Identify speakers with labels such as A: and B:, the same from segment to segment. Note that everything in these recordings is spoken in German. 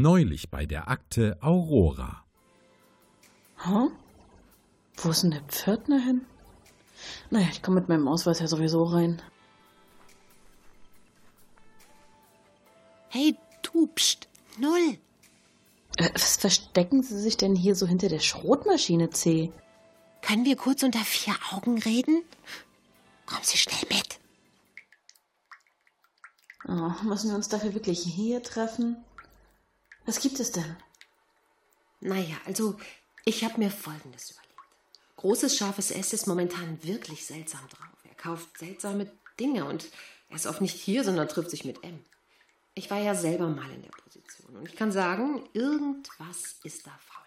A: Neulich bei der Akte Aurora.
B: Hä? Wo ist denn der Pförtner hin? Naja, ich komme mit meinem Ausweis ja sowieso rein.
C: Hey, du, pst, null.
B: Äh, was verstecken Sie sich denn hier so hinter der Schrotmaschine, C?
C: Können wir kurz unter vier Augen reden? Kommen Sie schnell mit.
B: Oh, müssen wir uns dafür wirklich hier treffen? Was gibt es denn?
C: Naja, also ich habe mir Folgendes überlegt. Großes scharfes S ist momentan wirklich seltsam drauf. Er kauft seltsame Dinge und er ist oft nicht hier, sondern trifft sich mit M. Ich war ja selber mal in der Position und ich kann sagen, irgendwas ist da faul.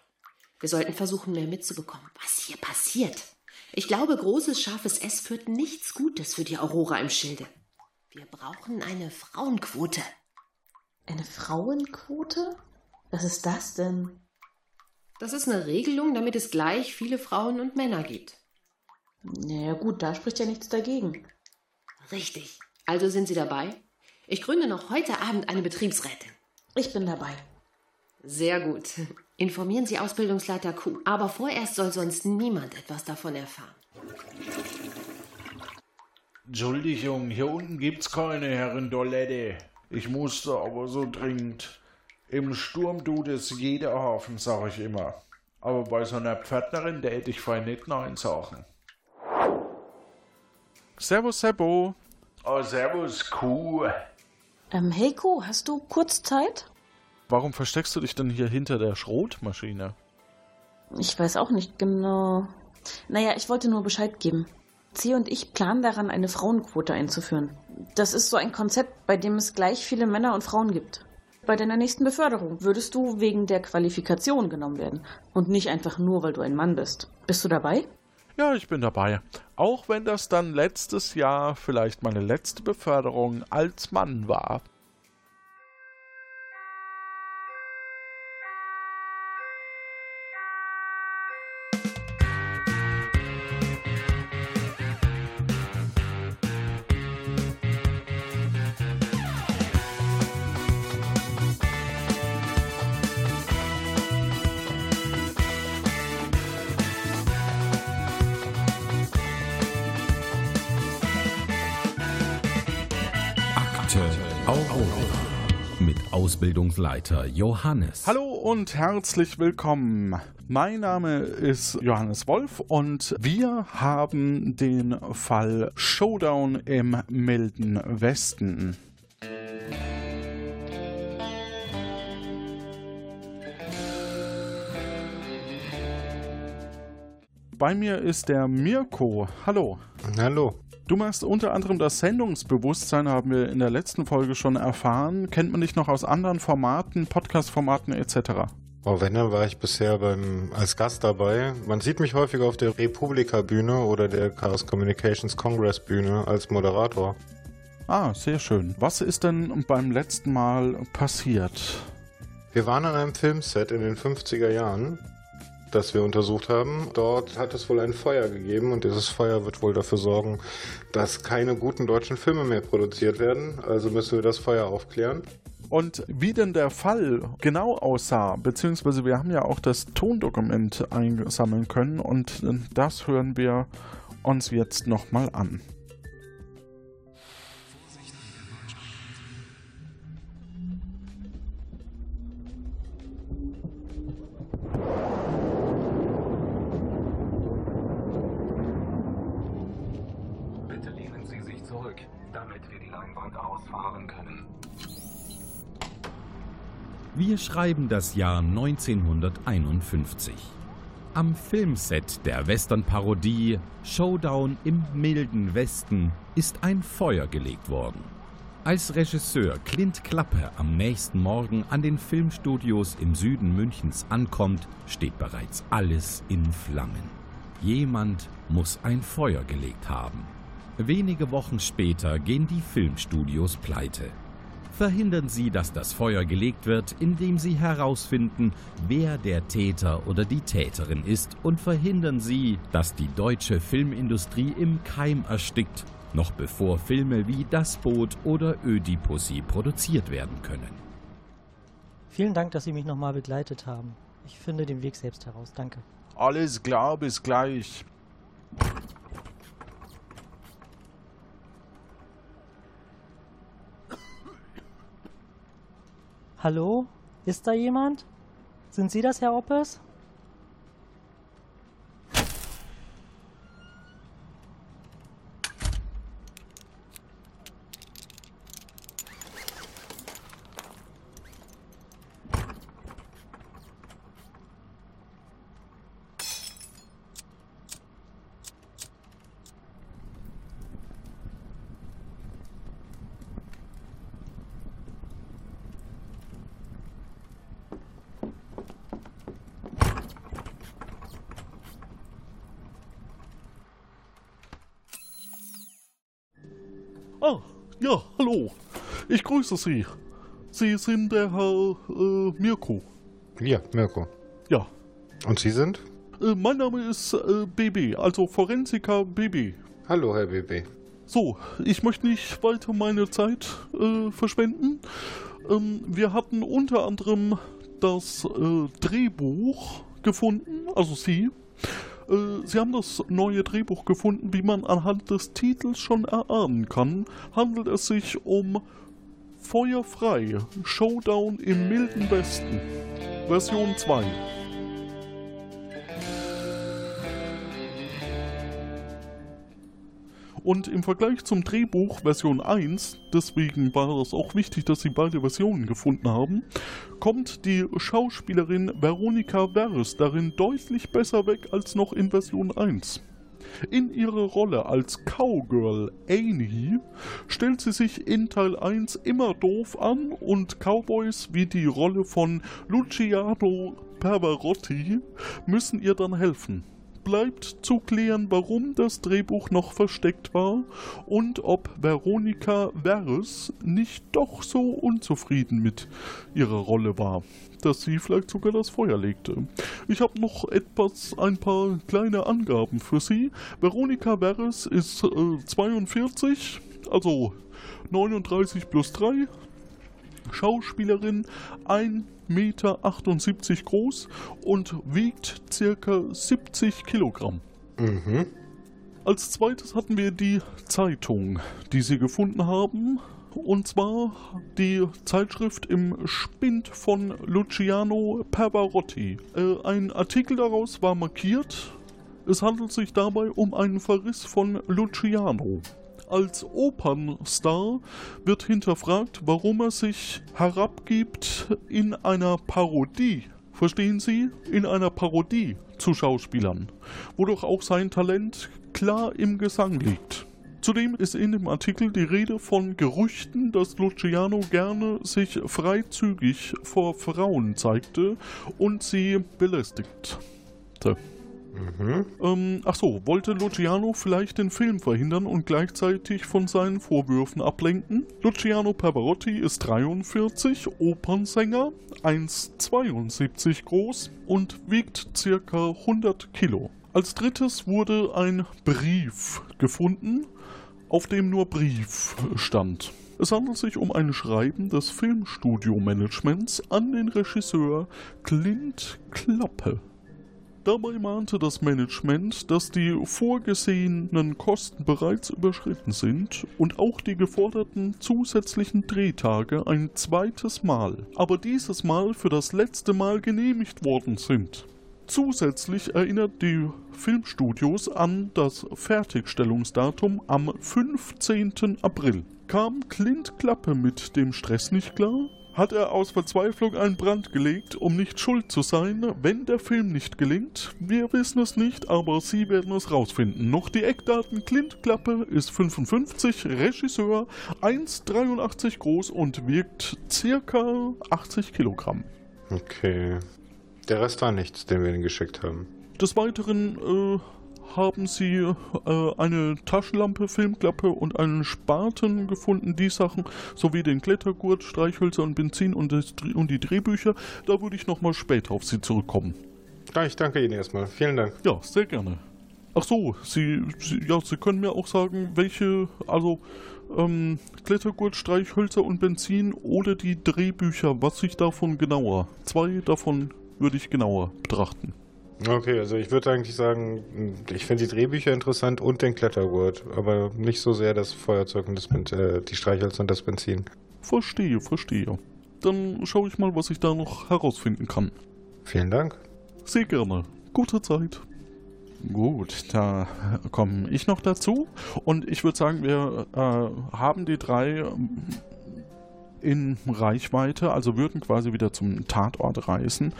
C: Wir sollten versuchen, mehr mitzubekommen, was hier passiert. Ich glaube, großes scharfes S führt nichts Gutes für die Aurora im Schilde. Wir brauchen eine Frauenquote.
B: Eine Frauenquote? Was ist das denn?
C: Das ist eine Regelung, damit es gleich viele Frauen und Männer gibt.
B: Naja gut, da spricht ja nichts dagegen.
C: Richtig. Also sind Sie dabei? Ich gründe noch heute Abend eine Betriebsrätin.
B: Ich bin dabei.
C: Sehr gut. Informieren Sie Ausbildungsleiter Q. Aber vorerst soll sonst niemand etwas davon erfahren.
D: Entschuldigung, hier unten gibt's keine Herrentoilette. Ich musste aber so dringend. Im Sturm tut es jeder Hafen, sag ich immer. Aber bei so einer Pförtnerin, der hätte ich fein nicht Nein sagen.
E: Servus, Seppo.
D: Oh, servus, Kuh.
B: Ähm, Heiko, hast du kurz Zeit?
E: Warum versteckst du dich denn hier hinter der Schrotmaschine?
B: Ich weiß auch nicht genau. Naja, ich wollte nur Bescheid geben. C und ich planen daran, eine Frauenquote einzuführen. Das ist so ein Konzept, bei dem es gleich viele Männer und Frauen gibt. Bei deiner nächsten Beförderung würdest du wegen der Qualifikation genommen werden und nicht einfach nur, weil du ein Mann bist. Bist du dabei?
E: Ja, ich bin dabei. Auch wenn das dann letztes Jahr vielleicht meine letzte Beförderung als Mann war.
A: Ausbildungsleiter Johannes.
E: Hallo und herzlich willkommen. Mein Name ist Johannes Wolf und wir haben den Fall Showdown im milden Westen. Bei mir ist der Mirko. Hallo.
F: Hallo.
E: Du machst unter anderem das Sendungsbewusstsein, haben wir in der letzten Folge schon erfahren. Kennt man dich noch aus anderen Formaten, Podcast-Formaten etc.?
F: Oh, wenn, dann war ich bisher beim, als Gast dabei. Man sieht mich häufiger auf der Republika-Bühne oder der Chaos Communications Congress-Bühne als Moderator.
E: Ah, sehr schön. Was ist denn beim letzten Mal passiert?
F: Wir waren an einem Filmset in den 50er Jahren das wir untersucht haben. Dort hat es wohl ein Feuer gegeben und dieses Feuer wird wohl dafür sorgen, dass keine guten deutschen Filme mehr produziert werden. Also müssen wir das Feuer aufklären.
E: Und wie denn der Fall genau aussah, beziehungsweise wir haben ja auch das Tondokument einsammeln können und das hören wir uns jetzt nochmal an.
A: Wir schreiben das Jahr 1951. Am Filmset der Western-Parodie Showdown im milden Westen ist ein Feuer gelegt worden. Als Regisseur Clint Klappe am nächsten Morgen an den Filmstudios im Süden Münchens ankommt, steht bereits alles in Flammen. Jemand muss ein Feuer gelegt haben. Wenige Wochen später gehen die Filmstudios pleite. Verhindern Sie, dass das Feuer gelegt wird, indem Sie herausfinden, wer der Täter oder die Täterin ist und verhindern Sie, dass die deutsche Filmindustrie im Keim erstickt, noch bevor Filme wie Das Boot oder Ödipussy produziert werden können.
G: Vielen Dank, dass Sie mich nochmal begleitet haben. Ich finde den Weg selbst heraus. Danke.
H: Alles klar, bis gleich.
G: Hallo? Ist da jemand? Sind Sie das, Herr Oppes?
H: Ah, ja, hallo. Ich grüße Sie. Sie sind der Herr äh, Mirko.
F: Ja, Mirko.
H: Ja.
F: Und Sie sind?
H: Äh, mein Name ist äh, BB, also Forensiker BB.
F: Hallo, Herr BB.
H: So, ich möchte nicht weiter meine Zeit äh, verschwenden. Ähm, wir hatten unter anderem das äh, Drehbuch gefunden, also Sie. Äh, Sie haben das neue Drehbuch gefunden, wie man anhand des Titels schon erahnen kann. Handelt es sich um Feuerfrei, Showdown im milden Westen, Version 2. Und im Vergleich zum Drehbuch Version 1, deswegen war es auch wichtig, dass sie beide Versionen gefunden haben, kommt die Schauspielerin Veronika Vers darin deutlich besser weg als noch in Version 1. In ihrer Rolle als Cowgirl Annie stellt sie sich in Teil 1 immer doof an und Cowboys wie die Rolle von Luciano Pavarotti müssen ihr dann helfen bleibt zu klären, warum das Drehbuch noch versteckt war und ob Veronika Vers nicht doch so unzufrieden mit ihrer Rolle war, dass sie vielleicht sogar das Feuer legte. Ich habe noch etwas, ein paar kleine Angaben für Sie. Veronika Vers ist äh, 42, also 39 plus 3, Schauspielerin, 1,78 Meter groß und wiegt circa 70 Kilogramm.
F: Mhm.
H: Als zweites hatten wir die Zeitung, die sie gefunden haben. Und zwar die Zeitschrift im Spind von Luciano Pavarotti. Äh, ein Artikel daraus war markiert. Es handelt sich dabei um einen Verriss von Luciano als Opernstar wird hinterfragt, warum er sich herabgibt in einer Parodie. Verstehen Sie? In einer Parodie zu Schauspielern, wo doch auch sein Talent klar im Gesang liegt. Zudem ist in dem Artikel die Rede von Gerüchten, dass Luciano gerne sich freizügig vor Frauen zeigte und sie belästigte.
F: Mhm.
H: Ähm, ach so, wollte Luciano vielleicht den Film verhindern und gleichzeitig von seinen Vorwürfen ablenken? Luciano Pavarotti ist 43, Opernsänger, 1,72 groß und wiegt circa 100 Kilo. Als drittes wurde ein Brief gefunden, auf dem nur Brief stand. Es handelt sich um ein Schreiben des Filmstudio-Managements an den Regisseur Clint Klappe. Dabei mahnte das Management, dass die vorgesehenen Kosten bereits überschritten sind und auch die geforderten zusätzlichen Drehtage ein zweites Mal, aber dieses Mal für das letzte Mal genehmigt worden sind. Zusätzlich erinnert die Filmstudios an das Fertigstellungsdatum am 15. April. Kam Clint Klappe mit dem Stress nicht klar? Hat er aus Verzweiflung einen Brand gelegt, um nicht schuld zu sein, wenn der Film nicht gelingt? Wir wissen es nicht, aber Sie werden es rausfinden. Noch die Eckdaten. Clint Klappe ist 55, Regisseur, 1,83 groß und wiegt circa 80 Kilogramm.
F: Okay. Der Rest war nichts, den wir Ihnen geschickt haben.
H: Des Weiteren äh, haben sie äh, eine Taschenlampe, Filmklappe und einen Spaten gefunden, die Sachen, sowie den Klettergurt, Streichhölzer und Benzin und, das, und die Drehbücher. Da würde ich nochmal später auf sie zurückkommen.
F: Ja, ich danke Ihnen erstmal. Vielen Dank.
H: Ja, sehr gerne. Ach so, Sie, Sie, ja, Sie können mir auch sagen, welche, also ähm, Klettergurt, Streichhölzer und Benzin oder die Drehbücher, was ich davon genauer. Zwei davon würde ich genauer betrachten.
F: Okay, also ich würde eigentlich sagen, ich finde die Drehbücher interessant und den Klettergurt, aber nicht so sehr das Feuerzeug und das Ben- äh, die Streichhölzer und das Benzin.
H: Verstehe, verstehe. Dann schaue ich mal, was ich da noch herausfinden kann.
F: Vielen Dank.
H: Sehr gerne. Gute Zeit. Gut, da komme ich noch dazu. Und ich würde sagen, wir äh, haben die drei ähm, in Reichweite, also würden quasi wieder zum Tatort reisen.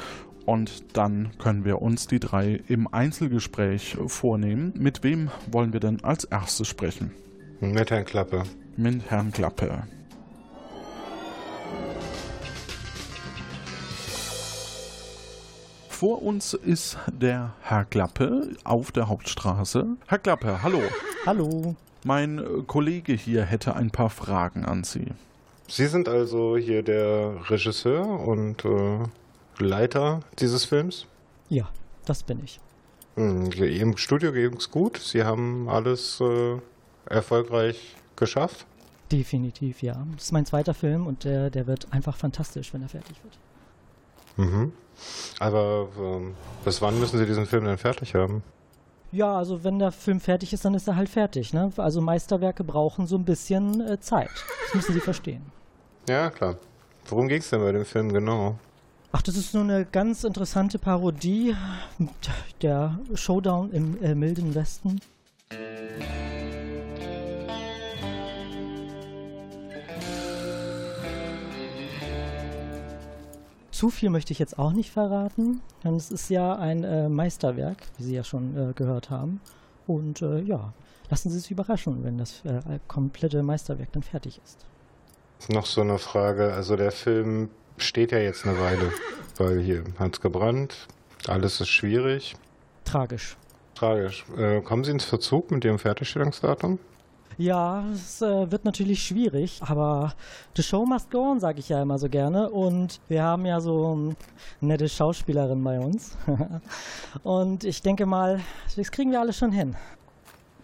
H: Und dann können wir uns die drei im Einzelgespräch vornehmen. Mit wem wollen wir denn als erstes sprechen?
F: Mit Herrn Klappe.
H: Mit Herrn Klappe. Vor uns ist der Herr Klappe auf der Hauptstraße. Herr Klappe, hallo.
G: Hallo.
H: Mein Kollege hier hätte ein paar Fragen an Sie.
F: Sie sind also hier der Regisseur und äh, Leiter dieses Films.
G: Ja, das bin ich.
F: Hm, Im Studio ging es gut. Sie haben alles äh, erfolgreich geschafft.
G: Definitiv, ja. Das ist mein zweiter Film und der, der wird einfach fantastisch, wenn er fertig wird.
F: Mhm. Aber ähm, bis wann müssen Sie diesen Film denn fertig haben?
G: Ja, also wenn der Film fertig ist, dann ist er halt fertig. Ne? Also Meisterwerke brauchen so ein bisschen äh, Zeit. Das müssen Sie verstehen.
F: Ja, klar. Worum ging es denn bei dem Film genau?
G: Ach, das ist nur eine ganz interessante Parodie. Der Showdown im äh, milden Westen. Zu viel möchte ich jetzt auch nicht verraten, denn es ist ja ein äh, Meisterwerk, wie Sie ja schon äh, gehört haben. Und äh, ja, lassen Sie sich überraschen, wenn das äh, komplette Meisterwerk dann fertig ist.
F: Noch so eine Frage. Also der Film steht ja jetzt eine Weile, weil hier hat's gebrannt. Alles ist schwierig.
G: Tragisch.
F: Tragisch. Äh, kommen Sie ins Verzug mit Ihrem Fertigstellungsdatum?
G: Ja, es äh, wird natürlich schwierig, aber the show must go on, sage ich ja immer so gerne. Und wir haben ja so ähm, nette Schauspielerin bei uns. Und ich denke mal, das kriegen wir alle schon hin.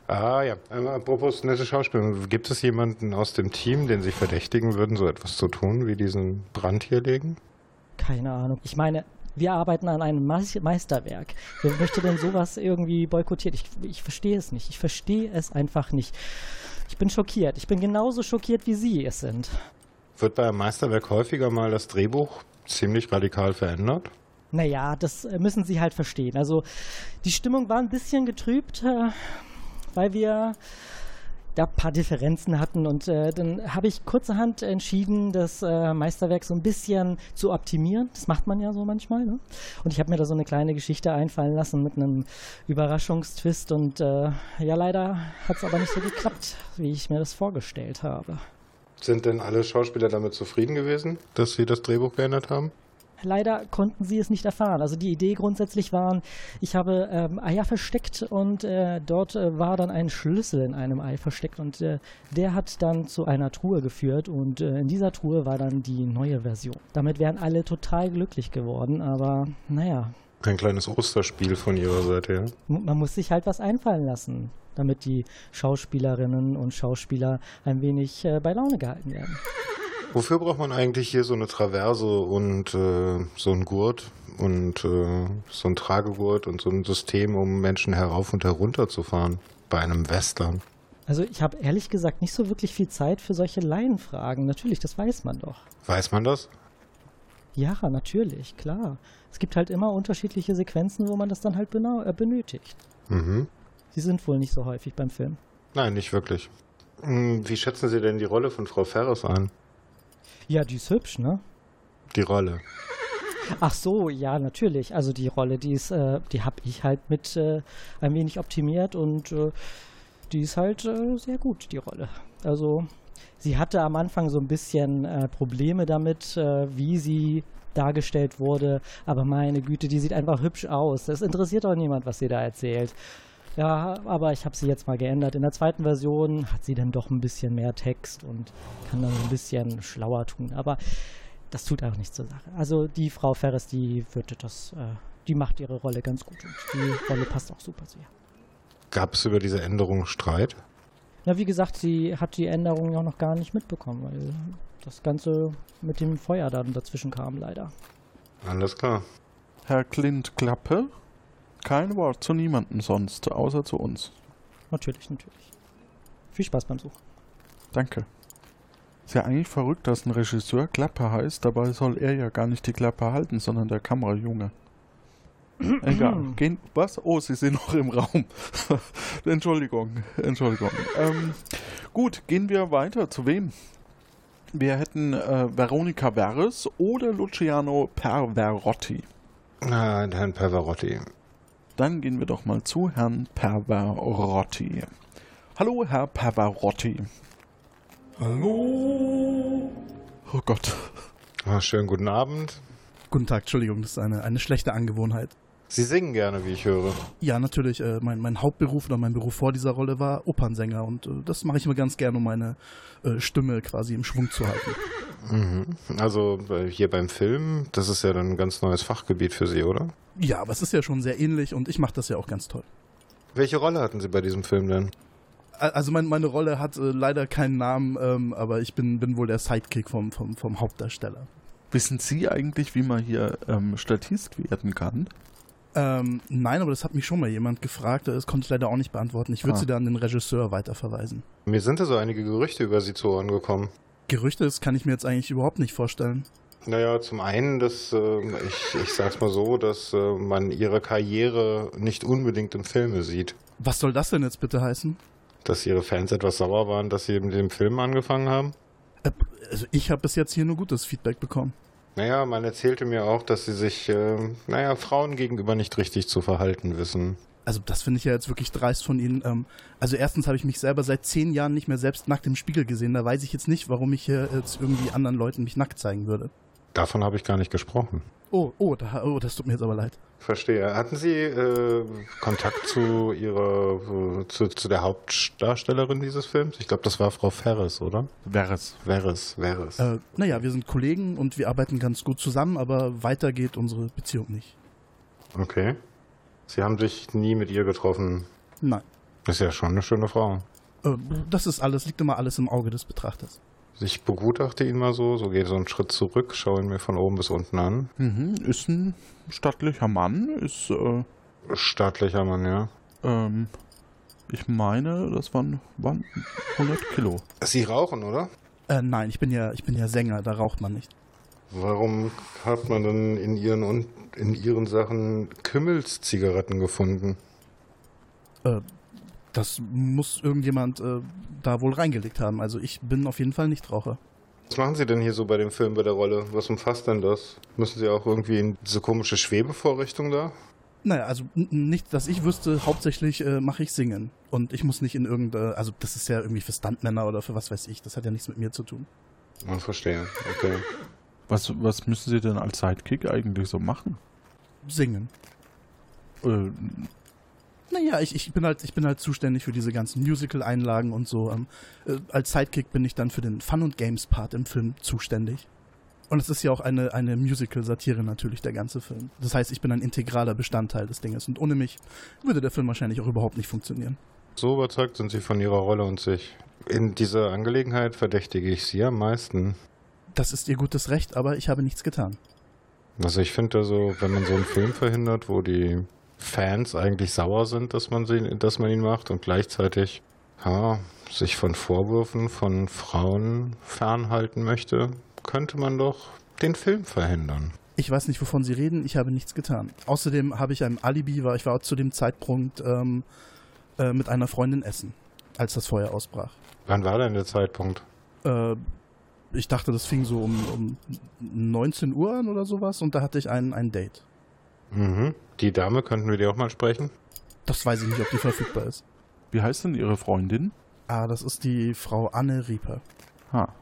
F: Ah ja, ähm, apropos nette Schauspieler. Gibt es jemanden aus dem Team, den Sie verdächtigen würden, so etwas zu tun, wie diesen Brand hier legen?
G: Keine Ahnung. Ich meine, wir arbeiten an einem Meis- Meisterwerk. Wer möchte denn sowas irgendwie boykottieren? Ich, ich verstehe es nicht. Ich verstehe es einfach nicht. Ich bin schockiert. Ich bin genauso schockiert, wie Sie es sind.
F: Wird bei einem Meisterwerk häufiger mal das Drehbuch ziemlich radikal verändert?
G: Naja, das äh, müssen Sie halt verstehen. Also die Stimmung war ein bisschen getrübt, äh, weil wir da ein paar Differenzen hatten und äh, dann habe ich kurzerhand entschieden, das äh, Meisterwerk so ein bisschen zu optimieren. Das macht man ja so manchmal. Ne? Und ich habe mir da so eine kleine Geschichte einfallen lassen mit einem Überraschungstwist und äh, ja, leider hat es aber nicht so geklappt, wie ich mir das vorgestellt habe.
F: Sind denn alle Schauspieler damit zufrieden gewesen, dass sie das Drehbuch geändert haben?
G: Leider konnten sie es nicht erfahren. Also die Idee grundsätzlich war, ich habe ähm, Eier versteckt und äh, dort äh, war dann ein Schlüssel in einem Ei versteckt und äh, der hat dann zu einer Truhe geführt und äh, in dieser Truhe war dann die neue Version. Damit wären alle total glücklich geworden, aber naja,
F: Ein kleines Osterspiel von ihrer Seite, ja?
G: man muss sich halt was einfallen lassen, damit die Schauspielerinnen und Schauspieler ein wenig äh, bei Laune gehalten werden.
F: Wofür braucht man eigentlich hier so eine Traverse und äh, so ein Gurt und äh, so ein Tragegurt und so ein System, um Menschen herauf und herunter zu fahren? Bei einem Western.
G: Also ich habe ehrlich gesagt nicht so wirklich viel Zeit für solche Laienfragen. Natürlich, das weiß man doch.
F: Weiß man das?
G: Ja, natürlich, klar. Es gibt halt immer unterschiedliche Sequenzen, wo man das dann halt äh, benötigt.
F: Mhm.
G: Sie sind wohl nicht so häufig beim Film.
F: Nein, nicht wirklich. Hm, Wie schätzen Sie denn die Rolle von Frau Ferres ein?
G: Ja, die ist hübsch, ne?
F: Die Rolle.
G: Ach so, ja, natürlich. Also die Rolle, die ist, äh, die habe ich halt mit äh, ein wenig optimiert und äh, die ist halt äh, sehr gut, die Rolle. Also sie hatte am Anfang so ein bisschen äh, Probleme damit, äh, wie sie dargestellt wurde, aber meine Güte, die sieht einfach hübsch aus. Das interessiert auch niemand, was sie da erzählt. Ja, aber ich habe sie jetzt mal geändert. In der zweiten Version hat sie dann doch ein bisschen mehr Text und kann dann ein bisschen schlauer tun. Aber das tut auch nichts zur Sache. Also die Frau Ferris, die würde das, äh, die macht ihre Rolle ganz gut und die Rolle passt auch super zu ihr.
F: Gab es über diese Änderung Streit?
G: Na, wie gesagt, sie hat die Änderung ja noch gar nicht mitbekommen, weil das Ganze mit dem Feuer dann dazwischen kam, leider.
F: Alles klar.
E: Herr Clint Klappe? Kein Wort zu niemandem sonst, außer zu uns.
G: Natürlich, natürlich. Viel Spaß beim Suchen.
E: Danke. Ist ja eigentlich verrückt, dass ein Regisseur Klappe heißt, dabei soll er ja gar nicht die Klappe halten, sondern der Kamerajunge. Egal. Gehen, was? Oh, Sie sind noch im Raum. Entschuldigung, Entschuldigung. Ähm, gut, gehen wir weiter. Zu wem? Wir hätten äh, Veronika Verres oder Luciano Perverotti.
F: Ah, Herrn Pavarotti.
E: Dann gehen wir doch mal zu Herrn Perverotti. Hallo, Herr Perverotti.
I: Hallo?
E: Oh Gott.
F: Ah, schönen guten Abend.
I: Guten Tag, Entschuldigung, das ist eine, eine schlechte Angewohnheit.
F: Sie singen gerne, wie ich höre.
I: Ja, natürlich, äh, mein, mein Hauptberuf oder mein Beruf vor dieser Rolle war Opernsänger und äh, das mache ich immer ganz gerne, um meine äh, Stimme quasi im Schwung zu halten.
F: Mhm. Also äh, hier beim Film, das ist ja dann ein ganz neues Fachgebiet für Sie, oder?
I: Ja, aber es ist ja schon sehr ähnlich und ich mache das ja auch ganz toll.
F: Welche Rolle hatten Sie bei diesem Film denn?
I: A- Also mein, meine Rolle hat äh, leider keinen Namen, ähm, aber ich bin, bin wohl der Sidekick vom, vom, vom Hauptdarsteller.
E: Wissen Sie eigentlich, wie man hier ähm, Statist werden kann?
I: Ähm, nein, aber das hat mich schon mal jemand gefragt, das konnte ich leider auch nicht beantworten. Ich würde
E: Ah.
I: sie dann an den Regisseur weiterverweisen.
F: Mir sind da so einige Gerüchte über Sie zu Ohren gekommen.
I: Gerüchte, das kann ich mir jetzt eigentlich überhaupt nicht vorstellen.
F: Naja, zum einen, dass äh, ich, ich sag's mal so, dass äh, man Ihre Karriere nicht unbedingt im Filme sieht.
I: Was soll das denn jetzt bitte heißen?
F: Dass Ihre Fans etwas sauer waren, dass Sie mit dem Film angefangen haben.
I: Äh, Also ich habe bis jetzt hier nur gutes Feedback bekommen.
F: Naja, man erzählte mir auch, dass Sie sich, äh, naja, Frauen gegenüber nicht richtig zu verhalten wissen.
I: Also das finde ich ja jetzt wirklich dreist von Ihnen. Ähm, also erstens habe ich mich selber seit zehn Jahren nicht mehr selbst nackt im Spiegel gesehen. Da weiß ich jetzt nicht, warum ich hier jetzt irgendwie anderen Leuten mich nackt zeigen würde.
F: Davon habe ich gar nicht gesprochen.
I: Oh, oh, da, oh, das tut mir jetzt aber leid.
F: Verstehe. Hatten Sie äh, Kontakt zu Ihrer, äh, zu, zu der Hauptdarstellerin dieses Films? Ich glaube, das war Frau Ferris, oder?
E: Veres.
F: Ferris, Ferris.
I: Äh, naja, wir sind Kollegen und wir arbeiten ganz gut zusammen, aber weiter geht unsere Beziehung nicht.
F: Okay. Sie haben sich nie mit ihr getroffen.
I: Nein.
F: Ist ja schon eine schöne Frau.
I: Äh, das ist alles, liegt immer alles im Auge des Betrachters.
F: Ich begutachte ihn mal so, so gehe so einen Schritt zurück, schaue ihn mir von oben bis unten an.
E: Mhm, ist ein stattlicher Mann, ist, äh,
F: Staatlicher Mann, ja.
E: ähm, ich meine, das waren, waren 100 Kilo.
F: Sie rauchen, oder?
I: Äh, nein, ich bin ja, ich bin ja Sänger, da raucht man nicht.
F: Warum hat man dann in ihren in ihren Sachen Kümmelszigaretten gefunden?
I: Äh, das muss irgendjemand äh, da wohl reingelegt haben. Also ich bin auf jeden Fall nicht Raucher.
F: Was machen Sie denn hier so bei dem Film bei der Rolle? Was umfasst denn das? Müssen Sie auch irgendwie in diese komische Schwebevorrichtung da?
I: Naja, also nicht, dass ich wüsste, hauptsächlich äh, mache ich singen. Und ich muss nicht in irgendeine, also das ist ja irgendwie für Stuntmänner oder für was weiß ich. Das hat ja nichts mit mir zu tun.
F: Ah, verstehe. Okay.
E: Was, was müssen Sie denn als Sidekick eigentlich so machen?
I: Singen.
E: Äh,
I: Naja, ich, ich bin halt, ich bin halt zuständig für diese ganzen Musical-Einlagen und so. Ähm, äh, als Sidekick bin ich dann für den Fun- und Games-Part im Film zuständig. Und es ist ja auch eine, eine Musical-Satire natürlich, der ganze Film. Das heißt, ich bin ein integraler Bestandteil des Dinges. Und ohne mich würde der Film wahrscheinlich auch überhaupt nicht funktionieren.
F: So überzeugt sind Sie von Ihrer Rolle und sich. In dieser Angelegenheit verdächtige ich Sie am meisten.
I: Das ist ihr gutes Recht, aber ich habe nichts getan.
F: Also ich finde also, wenn man so einen Film verhindert, wo die Fans eigentlich sauer sind, dass man, sie, dass man ihn macht und gleichzeitig ja, sich von Vorwürfen von Frauen fernhalten möchte, könnte man doch den Film verhindern.
I: Ich weiß nicht, wovon Sie reden. Ich habe nichts getan. Außerdem habe ich ein Alibi, weil ich war zu dem Zeitpunkt ähm, äh, mit einer Freundin essen, als das Feuer ausbrach.
F: Wann war denn der Zeitpunkt?
I: Äh, ich dachte, das fing so um, um 19 Uhr an oder sowas und da hatte ich ein, ein Date.
F: Mhm. Die Dame, könnten wir die auch mal sprechen?
I: Das weiß ich nicht, ob die verfügbar ist.
E: wie heißt denn Ihre Freundin?
I: Ah, das ist die Frau Anne Rieper.
E: Ha.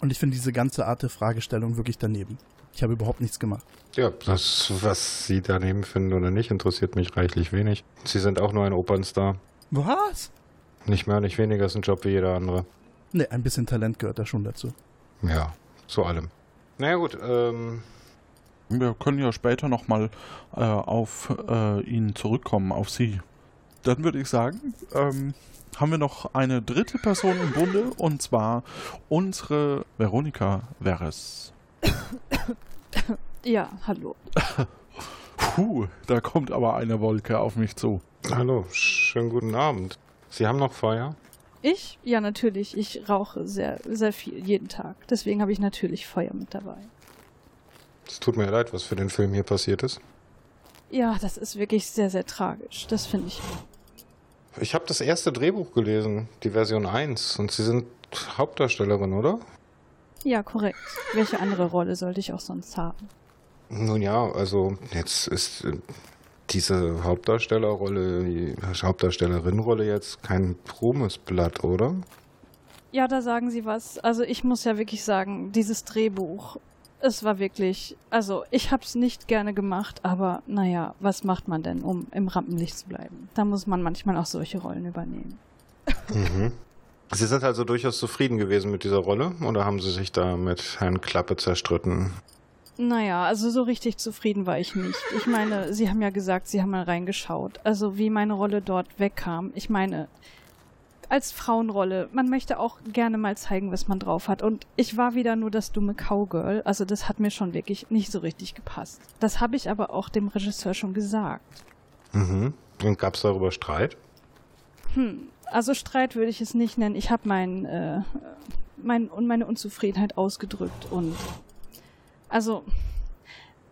I: Und ich finde diese ganze Art der Fragestellung wirklich daneben. Ich habe überhaupt nichts gemacht.
F: Ja, das, was Sie daneben finden oder nicht, interessiert mich reichlich wenig. Sie sind auch nur ein Opernstar.
I: Was?
F: Nicht mehr, nicht weniger, ist ein Job wie jeder andere.
I: Ne, ein bisschen Talent gehört da schon dazu.
F: Ja, zu allem. Naja gut, ähm,
E: Wir können ja später nochmal äh, auf äh, ihn zurückkommen, auf Sie.
H: dann würde ich sagen, ähm, haben wir noch eine dritte Person im Bunde und zwar unsere Veronika Veres.
J: Ja, hallo.
H: Puh, da kommt aber eine Wolke auf mich zu.
F: Hallo, schönen guten Abend. Sie haben noch Feuer?
J: Ich? Ja, natürlich. Ich rauche sehr, sehr viel, jeden Tag. Deswegen habe ich natürlich Feuer mit dabei.
F: Es tut mir leid, was für den Film hier passiert ist.
J: Ja, das ist wirklich sehr, sehr tragisch. Das finde ich.
F: Ich habe das erste Drehbuch gelesen, die Version 1, und Sie sind Hauptdarstellerin, oder?
J: Ja, korrekt. Welche andere Rolle sollte ich auch sonst haben?
F: Nun ja, also jetzt ist äh, diese Hauptdarstellerrolle, die Hauptdarstellerinrolle jetzt kein Ruhmesblatt, oder?
J: Ja, da sagen Sie was. Also ich muss ja wirklich sagen, dieses Drehbuch, es war wirklich, also ich habe es nicht gerne gemacht, aber naja, was macht man denn, um im Rampenlicht zu bleiben? Da muss man manchmal auch solche Rollen übernehmen.
F: Mhm. Sie sind also durchaus zufrieden gewesen mit dieser Rolle oder haben Sie sich da mit Herrn Klappe zerstritten?
J: Naja, also so richtig zufrieden war ich nicht. Ich meine, Sie haben ja gesagt, Sie haben mal reingeschaut. Also wie meine Rolle dort wegkam. Ich meine, als Frauenrolle, man möchte auch gerne mal zeigen, was man drauf hat. Und ich war wieder nur das dumme Cowgirl. Also das hat mir schon wirklich nicht so richtig gepasst. Das habe ich aber auch dem Regisseur schon gesagt.
F: Mhm. Und gab es darüber Streit?
J: Hm, also Streit würde ich es nicht nennen. Ich habe mein, äh, mein und meine Unzufriedenheit ausgedrückt und also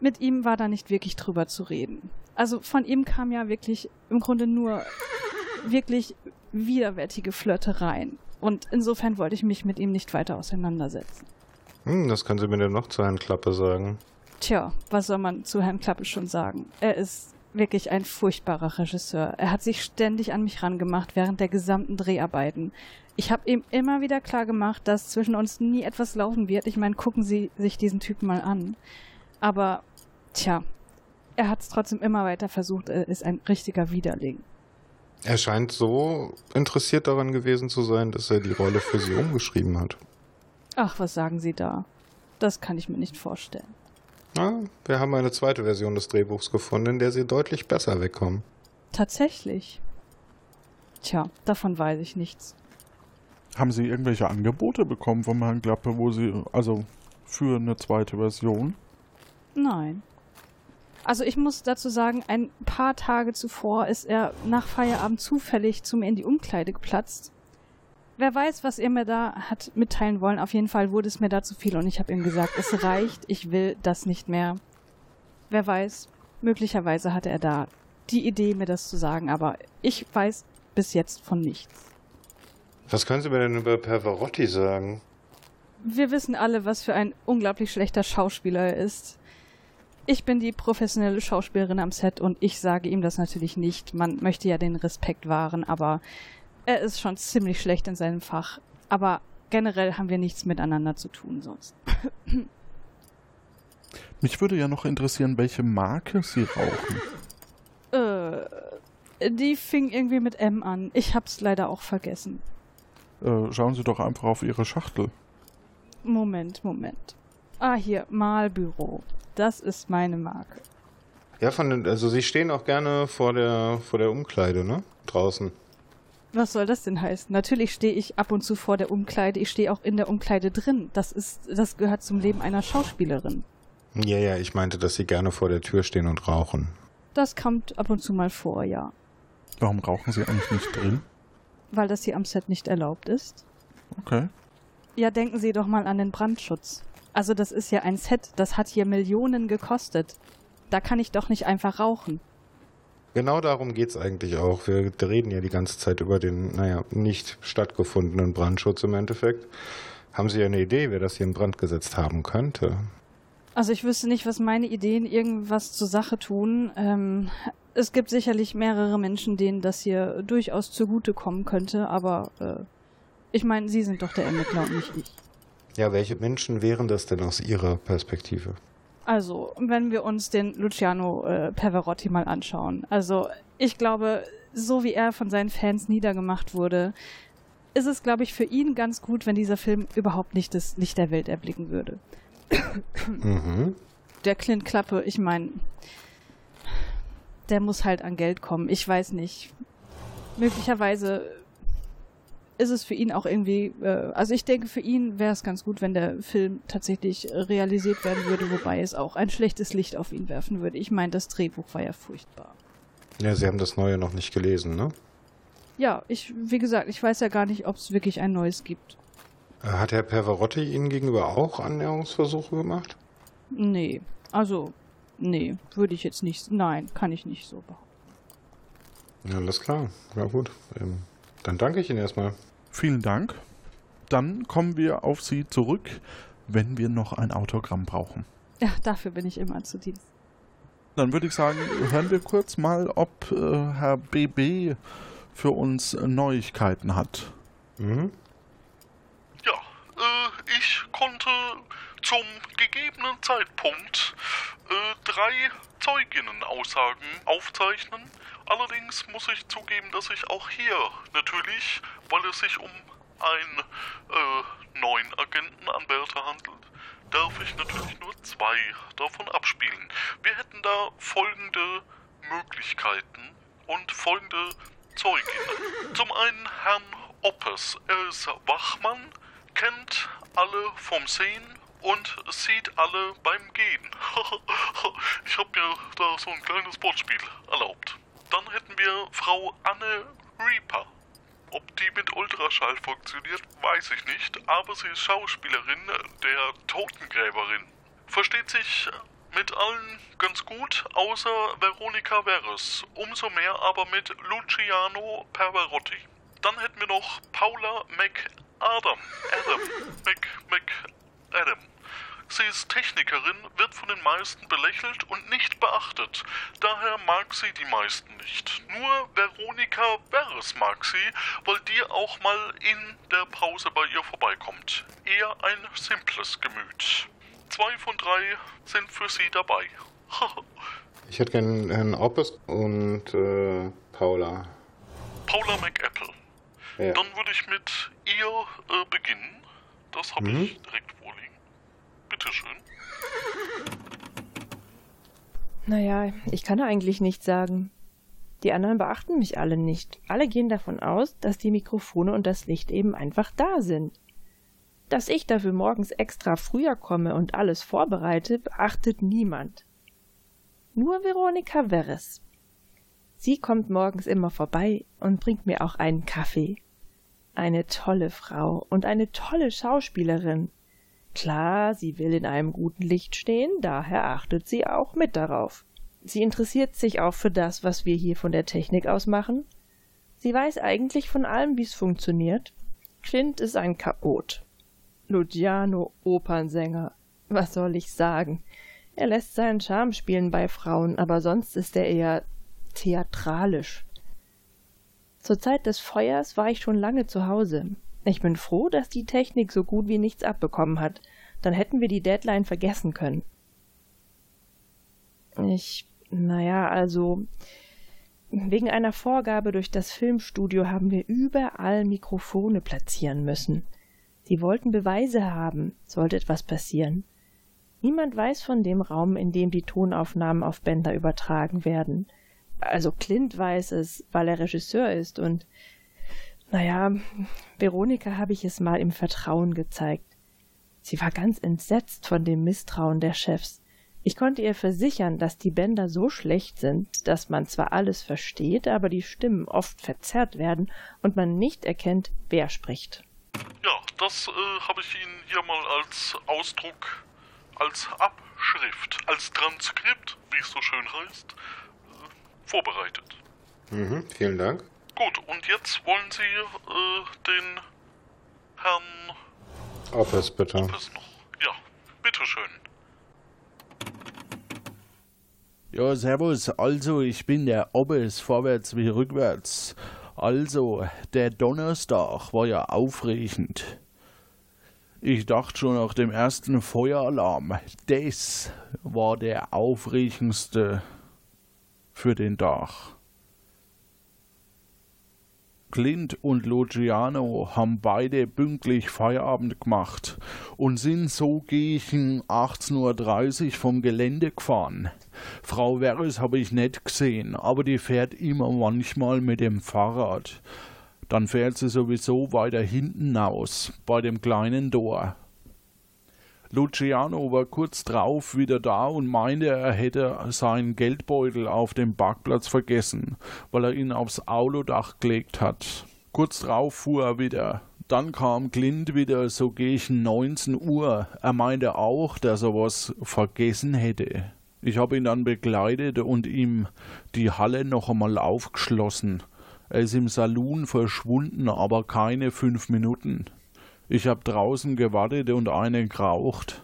J: mit ihm war da nicht wirklich drüber zu reden. Also von ihm kam ja wirklich im Grunde nur wirklich widerwärtige Flirtereien. Und insofern wollte ich mich mit ihm nicht weiter auseinandersetzen.
F: Hm, das können Sie mir denn noch zu Herrn Klappe sagen.
J: Tja, was soll man zu Herrn Klappe schon sagen? Er ist wirklich ein furchtbarer Regisseur. Er hat sich ständig an mich rangemacht während der gesamten Dreharbeiten. Ich habe ihm immer wieder klar gemacht, dass zwischen uns nie etwas laufen wird. Ich meine, gucken Sie sich diesen Typen mal an. Aber, tja, er hat es trotzdem immer weiter versucht. Er ist ein richtiger Widerling.
F: Er scheint so interessiert daran gewesen zu sein, dass er die Rolle für Sie umgeschrieben hat.
J: Ach, was sagen Sie da? Das kann ich mir nicht vorstellen.
F: Na, wir haben eine zweite Version des Drehbuchs gefunden, in der Sie deutlich besser wegkommen.
J: Tatsächlich. Tja, davon weiß ich nichts.
H: Haben Sie irgendwelche Angebote bekommen vom Herrn Klappe, wo Sie, also für eine zweite Version?
J: Nein. Also ich muss dazu sagen, ein paar Tage zuvor ist er nach Feierabend zufällig zu mir in die Umkleide geplatzt. Wer weiß, was er mir da hat mitteilen wollen. Auf jeden Fall wurde es mir da zu viel und ich habe ihm gesagt, es reicht, ich will das nicht mehr. Wer weiß, möglicherweise hatte er da die Idee, mir das zu sagen, aber ich weiß bis jetzt von nichts.
F: Was können Sie mir denn über Pavarotti sagen?
J: Wir wissen alle, was für ein unglaublich schlechter Schauspieler er ist. Ich bin die professionelle Schauspielerin am Set und ich sage ihm das natürlich nicht. Man möchte ja den Respekt wahren, aber er ist schon ziemlich schlecht in seinem Fach. Aber generell haben wir nichts miteinander zu tun sonst.
H: Mich würde ja noch interessieren, welche Marke Sie rauchen.
J: Äh, die fing irgendwie mit M an. Ich hab's leider auch vergessen.
H: Äh, schauen Sie doch einfach auf Ihre Schachtel.
J: Moment, Moment. Ah, hier, Malbüro. Das ist meine Marke.
F: Ja, von den, also Sie stehen auch gerne vor der, vor der Umkleide, ne? Draußen.
J: Was soll das denn heißen? Natürlich stehe ich ab und zu vor der Umkleide. Ich stehe auch in der Umkleide drin. Das ist, das gehört zum Leben einer Schauspielerin.
F: Ja, ja, ich meinte, dass Sie gerne vor der Tür stehen und rauchen.
J: Das kommt ab und zu mal vor, ja.
H: Warum rauchen Sie eigentlich nicht drin?
J: Weil das hier am Set nicht erlaubt ist.
H: Okay.
J: Ja, denken Sie doch mal an den Brandschutz. Also das ist ja ein Set, das hat hier Millionen gekostet. Da kann ich doch nicht einfach rauchen.
F: Genau darum geht's eigentlich auch. Wir reden ja die ganze Zeit über den, naja, nicht stattgefundenen Brandschutz im Endeffekt. Haben Sie eine Idee, wer das hier in Brand gesetzt haben könnte?
J: Also ich wüsste nicht, was meine Ideen irgendwas zur Sache tun. Ähm, es gibt sicherlich mehrere Menschen, denen das hier durchaus zugutekommen könnte, aber äh, ich meine, Sie sind doch der Ermittler und nicht ich.
F: Ja, welche Menschen wären das denn aus Ihrer Perspektive?
J: Also, wenn wir uns den Luciano äh, Pavarotti mal anschauen. Also, ich glaube, so wie er von seinen Fans niedergemacht wurde, ist es, glaube ich, für ihn ganz gut, wenn dieser Film überhaupt nicht das Licht der Welt erblicken würde.
F: Mhm.
J: Der Clint Klappe, ich meine, der muss halt an Geld kommen. Ich weiß nicht. möglicherweise ist es für ihn auch irgendwie, äh, also ich denke, für ihn wäre es ganz gut, wenn der Film tatsächlich realisiert werden würde, wobei es auch ein schlechtes Licht auf ihn werfen würde. Ich meine, das Drehbuch war ja furchtbar.
F: Ja, Sie haben das Neue noch nicht gelesen, ne?
J: Ja, ich, wie gesagt, ich weiß ja gar nicht, ob es wirklich ein neues gibt.
F: Äh, hat Herr Pervarotti Ihnen gegenüber auch Annäherungsversuche gemacht?
J: Nee, also, nee, würde ich jetzt nicht, nein, kann ich nicht so behaupten.
F: Ja, alles klar. Ja, gut. Ähm, dann danke ich Ihnen erstmal.
H: Vielen Dank. Dann kommen wir auf Sie zurück, wenn wir noch ein Autogramm brauchen.
J: Ja, dafür bin ich immer zu Dienst.
H: Dann würde ich sagen, hören wir kurz mal, ob äh, Herr BB für uns Neuigkeiten hat.
F: Mhm.
H: Ja, äh, ich konnte zum gegebenen Zeitpunkt äh, drei Zeuginnenaussagen aufzeichnen. Allerdings muss ich zugeben, dass ich auch hier natürlich, weil es sich um einen äh, neuen Agenten an Bertha handelt, darf ich natürlich nur zwei davon abspielen. Wir hätten da folgende Möglichkeiten und folgende Zeuginnen. Zum einen Herrn Oppes. Er ist Wachmann, kennt alle vom Sehen und sieht alle beim Gehen. ich habe mir da so ein kleines Wortspiel erlaubt. Wir Frau Anne Reaper. Ob die mit Ultraschall funktioniert, weiß ich nicht, aber sie ist Schauspielerin der Totengräberin. Versteht sich mit allen ganz gut, außer Veronika Veres. Umso mehr aber mit Luciano Perverotti. Dann hätten wir noch Paula McAdam. Adam. Mc, McAdam. Sie ist Technikerin, wird von den meisten belächelt und nicht beachtet. Daher mag sie die meisten nicht. Nur Veronika Veres mag sie, weil die auch mal in der Pause bei ihr vorbeikommt. Eher ein simples Gemüt. Zwei von drei sind für sie dabei.
F: ich hätte gern Herrn Oppes und äh, Paula.
H: Paula McApple. Ja. Dann würde ich mit ihr äh, beginnen. Das habe mhm. ich direkt. Bitteschön.
K: Naja, ich kann eigentlich nichts sagen. Die anderen beachten mich alle nicht. Alle gehen davon aus, dass die Mikrofone und das Licht eben einfach da sind. Dass ich dafür morgens extra früher komme und alles vorbereite, beachtet niemand. Nur Veronika Veres. Sie kommt morgens immer vorbei und bringt mir auch einen Kaffee. Eine tolle Frau und eine tolle Schauspielerin. Klar, sie will in einem guten Licht stehen, daher achtet sie auch mit darauf. Sie interessiert sich auch für das, was wir hier von der Technik aus machen. Sie weiß eigentlich von allem, wie es funktioniert. Clint ist ein Chaot. Luciano Opernsänger. Was soll ich sagen? Er lässt seinen Charme spielen bei Frauen, aber sonst ist er eher theatralisch. Zur Zeit des Feuers war ich schon lange zu Hause. Ich bin froh, dass die Technik so gut wie nichts abbekommen hat. Dann hätten wir die Deadline vergessen können. Ich, naja, also, wegen einer Vorgabe durch das Filmstudio haben wir überall Mikrofone platzieren müssen. Sie wollten Beweise haben, sollte etwas passieren. Niemand weiß von dem Raum, in dem die Tonaufnahmen auf Bänder übertragen werden. Also Clint weiß es, weil er Regisseur ist und naja, Veronika habe ich es mal im Vertrauen gezeigt. Sie war ganz entsetzt von dem Misstrauen der Chefs. Ich konnte ihr versichern, dass die Bänder so schlecht sind, dass man zwar alles versteht, aber die Stimmen oft verzerrt werden und man nicht erkennt, wer spricht.
H: Ja, das äh, habe ich Ihnen hier mal als Ausdruck, als Abschrift, als Transkript, wie es so schön heißt, äh, vorbereitet.
F: Mhm, vielen Dank.
H: Gut, und jetzt wollen Sie äh, den Herrn
F: Office, bitte.
H: Office noch. Ja, bitteschön.
E: Ja, servus. Also, ich bin der Obbes, vorwärts wie rückwärts. Also, der Donnerstag war ja aufregend. Ich dachte schon nach dem ersten Feueralarm, das war der aufregendste für den Tag. Clint und Luciano haben beide pünktlich Feierabend gemacht und sind so gegen 18.30 Uhr vom Gelände gefahren. Frau Veres habe ich nicht gesehen, aber die fährt immer manchmal mit dem Fahrrad. Dann fährt sie sowieso weiter hinten aus, bei dem kleinen Tor. Luciano war kurz drauf wieder da und meinte, er hätte seinen Geldbeutel auf dem Parkplatz vergessen, weil er ihn aufs Autodach gelegt hat. Kurz drauf fuhr er wieder. Dann kam Clint wieder so gegen 19 Uhr. Er meinte auch, dass er was vergessen hätte. Ich habe ihn dann begleitet und ihm die Halle noch einmal aufgeschlossen. Er ist im Saloon verschwunden, aber keine fünf Minuten. Ich habe draußen gewartet und eine geraucht.